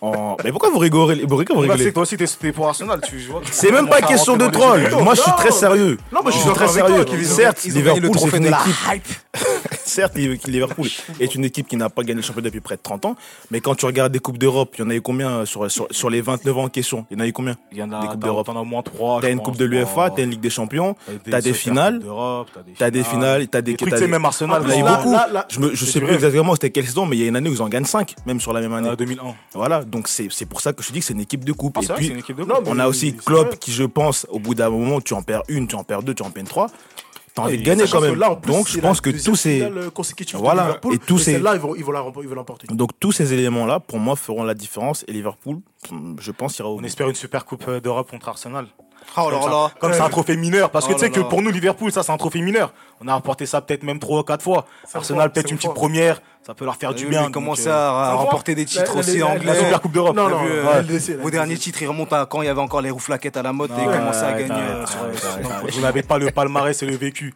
Oh. Mais pourquoi vous rigolez, vous rigolez, vous bah, Toi aussi, t'es pour Arsenal, tu vois. C'est même pas question de troll. Moi, je suis très sérieux. Non, mais je suis très sérieux. Certes, Liverpool, c'est une équipe. [LAUGHS] Certes, Liverpool [LAUGHS] est une équipe qui n'a pas gagné le championnat depuis près de 30 ans. Mais quand tu regardes des Coupes d'Europe, il y en a eu combien sur, sur, les 29 ans en question? Il y en a eu combien? Il y en a des Coupes bah, d'Europe. T'en as au moins 3. T'as une Coupe de l'UFA, t'as une Ligue des Champions, t'as des finales. T'as des finales, t'as des. Tu sais, même Arsenal, ah, il y a beaucoup. Je sais plus exactement c'était quelle saison, mais il y a une année où ils en gagnent 5, même sur la même année. Ah, 2001. Voilà, donc c'est pour ça que je dis que c'est une équipe de coupe. On a aussi Klopp qui, je pense, au bout d'un moment, tu en perds une, tu en perds deux, tu en perds trois. T'as envie de gagner quand même. Donc je pense que tous ces euh, voilà et tous ces. Donc tous ces éléments là pour moi feront la différence et Liverpool je pense ira au On espère une super coupe euh, d'Europe contre Arsenal. Comme c'est un trophée mineur. Parce que tu sais que pour nous, Liverpool, ça, c'est un trophée mineur. On a remporté ça peut-être même trois ou quatre fois. Arsenal, peut-être une petite première ça peut leur faire ah du bien de commencer à remporter des titres aussi anglais. La Super Coupe d'Europe. Non, Vos hein, derniers titres, ils remontent à quand il y avait encore les rouflaquettes à la mode ah et ils commençaient à gagner. Euh, Vous n'avez pas le palmarès et le vécu.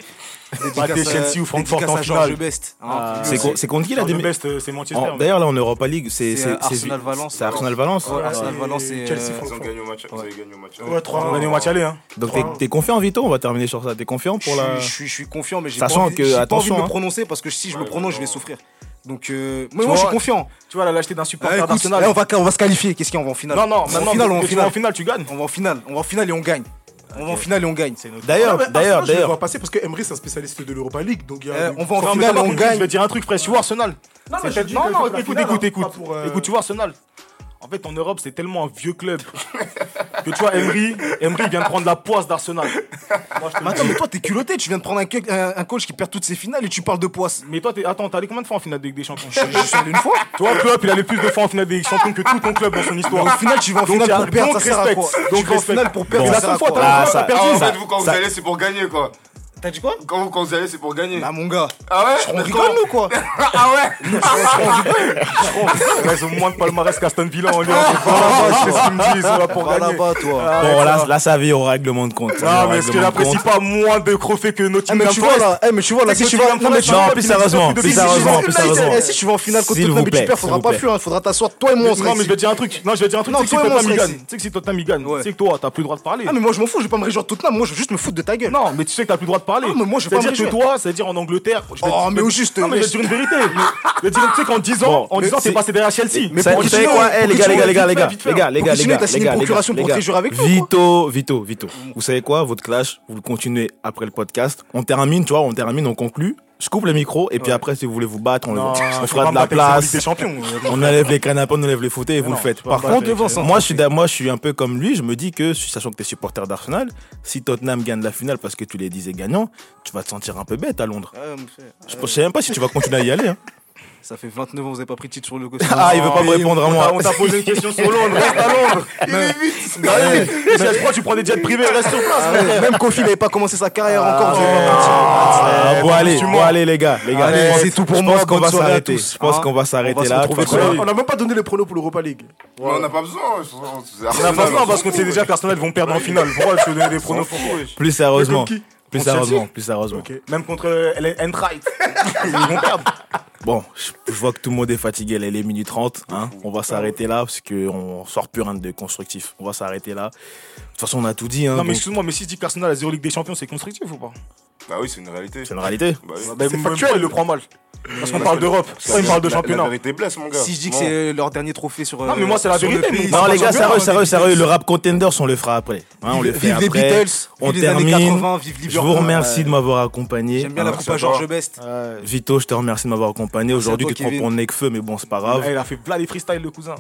Chelsea ou Francfort en finale. Best. Ah. C'est contre qui la Best C'est Manchester. D'ailleurs là en Europa League, c'est Arsenal Valence. Euh, c'est Arsenal Valence. Arsenal Valence et Chelsea euh, Francfort. Ils ont gagné au match ont gagné au match aller. Donc hein. t'es confiant Vito, on va terminer sur ça. T'es confiant pour la Je suis confiant mais j'ai pas envie de me hein. prononcer parce que si je me prononce, je vais souffrir. Donc moi, je suis confiant. Tu vois la lâcheté d'un supporter ah. On va, se qualifier. Qu'est-ce qu'on va en finale Non non, maintenant on va en finale. en finale. tu gagnes. On va en finale, on va en finale et on gagne. On va en finale et on gagne. D'ailleurs, ah, ah, d'ailleurs, d'ailleurs. On va passer parce que Emery c'est un spécialiste de l'Europa League. Donc eh, on va en finale et on gagne. Je vais dire un truc, frère. Tu vois Arsenal Non, mais non, non, écoute, écoute, écoute. Euh, écoute, tu vois Arsenal fait, en Europe, c'est tellement un vieux club. que tu vois, Emery, Emery vient de prendre la poisse d'Arsenal. Mais attends, mais toi, t'es culotté. Tu viens de prendre un, coach qui perd toutes ses finales et tu parles de poisse. Mais toi, t'es, attends, t'es allé combien de fois en finale de des Champions? Je, suis allé une fois. Toi, Club il allait plus de fois en finale de des Champions que tout ton club dans son histoire. Au final, tu vas en finale pour perdre. Donc, ah, ça Donc, en finale pour perdre. Ça Arrêtez-vous quand vous allez, c'est pour gagner, quoi. T'as dit quoi Quand vous conseillez, c'est pour gagner. Bah, mon gars. Ah ouais On rigole, nous, quoi. [LAUGHS] ah ouais [LAUGHS] ils ont moins de palmarès qu'Aston Villa en Lyon. Je ce qu'ils me disent, pour gagner. là-bas, toi. Ah, bon, là, là, ça vire au règlement de compte. Non, mais est-ce que j'apprécie pas moins de trophées que Nottingham eh, mais eh, mais tu vois, là, si tu vas en finale. Non, plus sérieusement, plus. Eh, si tu vas en finale contre Tottenham tu perds, faudra pas fuir, faudra t'asseoir. Toi et moi, on Non, mais je vais dire un truc. Non, je vais dire un truc. Tu sais que si Tottenham gagne, tu sais que toi, t'as plus le droit de parler. Ah, mais moi, je m'en fous, je vais pas me réjouir Tottenham. Moi, je veux juste me foutre de ta gueule. Non, mais tu sais que t'as plus le droit de parler parler. Ah, mais moi, je vais C'est-à-dire que toi, c'est-à-dire en Angleterre. Je vais oh, mais juste. Non, mais je vais dire une vérité. [LAUGHS] Je vais dire, tu sais qu'en 10 ans, en 10 ans, passé derrière Chelsea. Mais pour quoi, les gars, les gars, les gars, les gars, les gars, les gars, les gars, les gars, les gars, les avec Vito, Vito, Vito. Vous savez quoi, votre clash, vous le continuez après le podcast. On termine, tu vois, on termine, on conclut. Je coupe le micro et puis après, si vous voulez vous battre, on, non, fera de la place. On enlève les canapés, on enlève les fauteuils et vous le faites. Par contre, devant moi, je suis, moi, je suis un peu comme lui. Je me dis que, sachant que tu es supporter d'Arsenal, si Tottenham gagne la finale parce que tu les disais gagnants, tu vas te sentir un peu bête à Londres. Ah, je sais même pas si tu vas continuer à y aller. Hein. Ça fait 29 ans, vous n'avez pas pris de titre sur le [LAUGHS] costard. Ah, il veut pas me répondre à moi. On t'a posé une question sur Londres, [LAUGHS] reste à Londres. Il est vite. Je crois que tu prends des jets privés, reste sur place. Ah, même Kofi n'avait pas commencé sa carrière encore. Ah, ah, bon, allez, bon, allez, les gars. Les gars, c'est tout pour moi. Je pense hein qu'on va s'arrêter. Je pense qu'on va s'arrêter là. On n'a même pas donné les pronos pour l'Europa League. On n'a pas besoin. On n'a pas besoin parce qu'on sait déjà, personnel vont perdre en finale. Pourquoi je te donner des pronos pour Plus sérieusement, plus sérieusement, plus sérieusement. Même contre Entright, [LAUGHS] ils vont perdre. Bon, je vois que tout le monde est fatigué, là, il est minuit 30. Hein. On va s'arrêter là parce qu'on sort plus rien de constructif. On va s'arrêter là. De toute façon, on a tout dit. Hein, non, mais excuse-moi, mais si je dis que Arsenal a zéro Ligue des Champions, c'est constructif ou pas? Bah oui, c'est une réalité. C'est une réalité. Bah bah, c'est factuel. Il le prend mal. Parce qu'on parle d'Europe, toi il parle de championnat. Mon gars. Si je dis que c'est leur dernier trophée sur Non mais moi c'est la vérité. Non les gars, sérieux, sérieux, sérieux, le rap contenders on le fera après. Hein, on le fait après. Vive les Beatles, on termine. Je vous remercie de m'avoir accompagné. J'aime bien la ah, coupe à Georges Best. Vito, je te remercie de m'avoir accompagné. Aujourd'hui tu te prends pour Necfeu mais bon, c'est pas grave. Ah, il a fait plein les freestyles le cousin.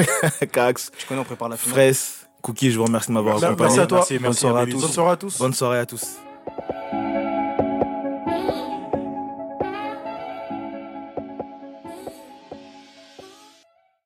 [LAUGHS] Cax. Je connais on prépare la finale. Fraisse, Cookie, je vous remercie de m'avoir accompagné. Merci à toi. Bonne soirée à tous. Bonne soirée à tous.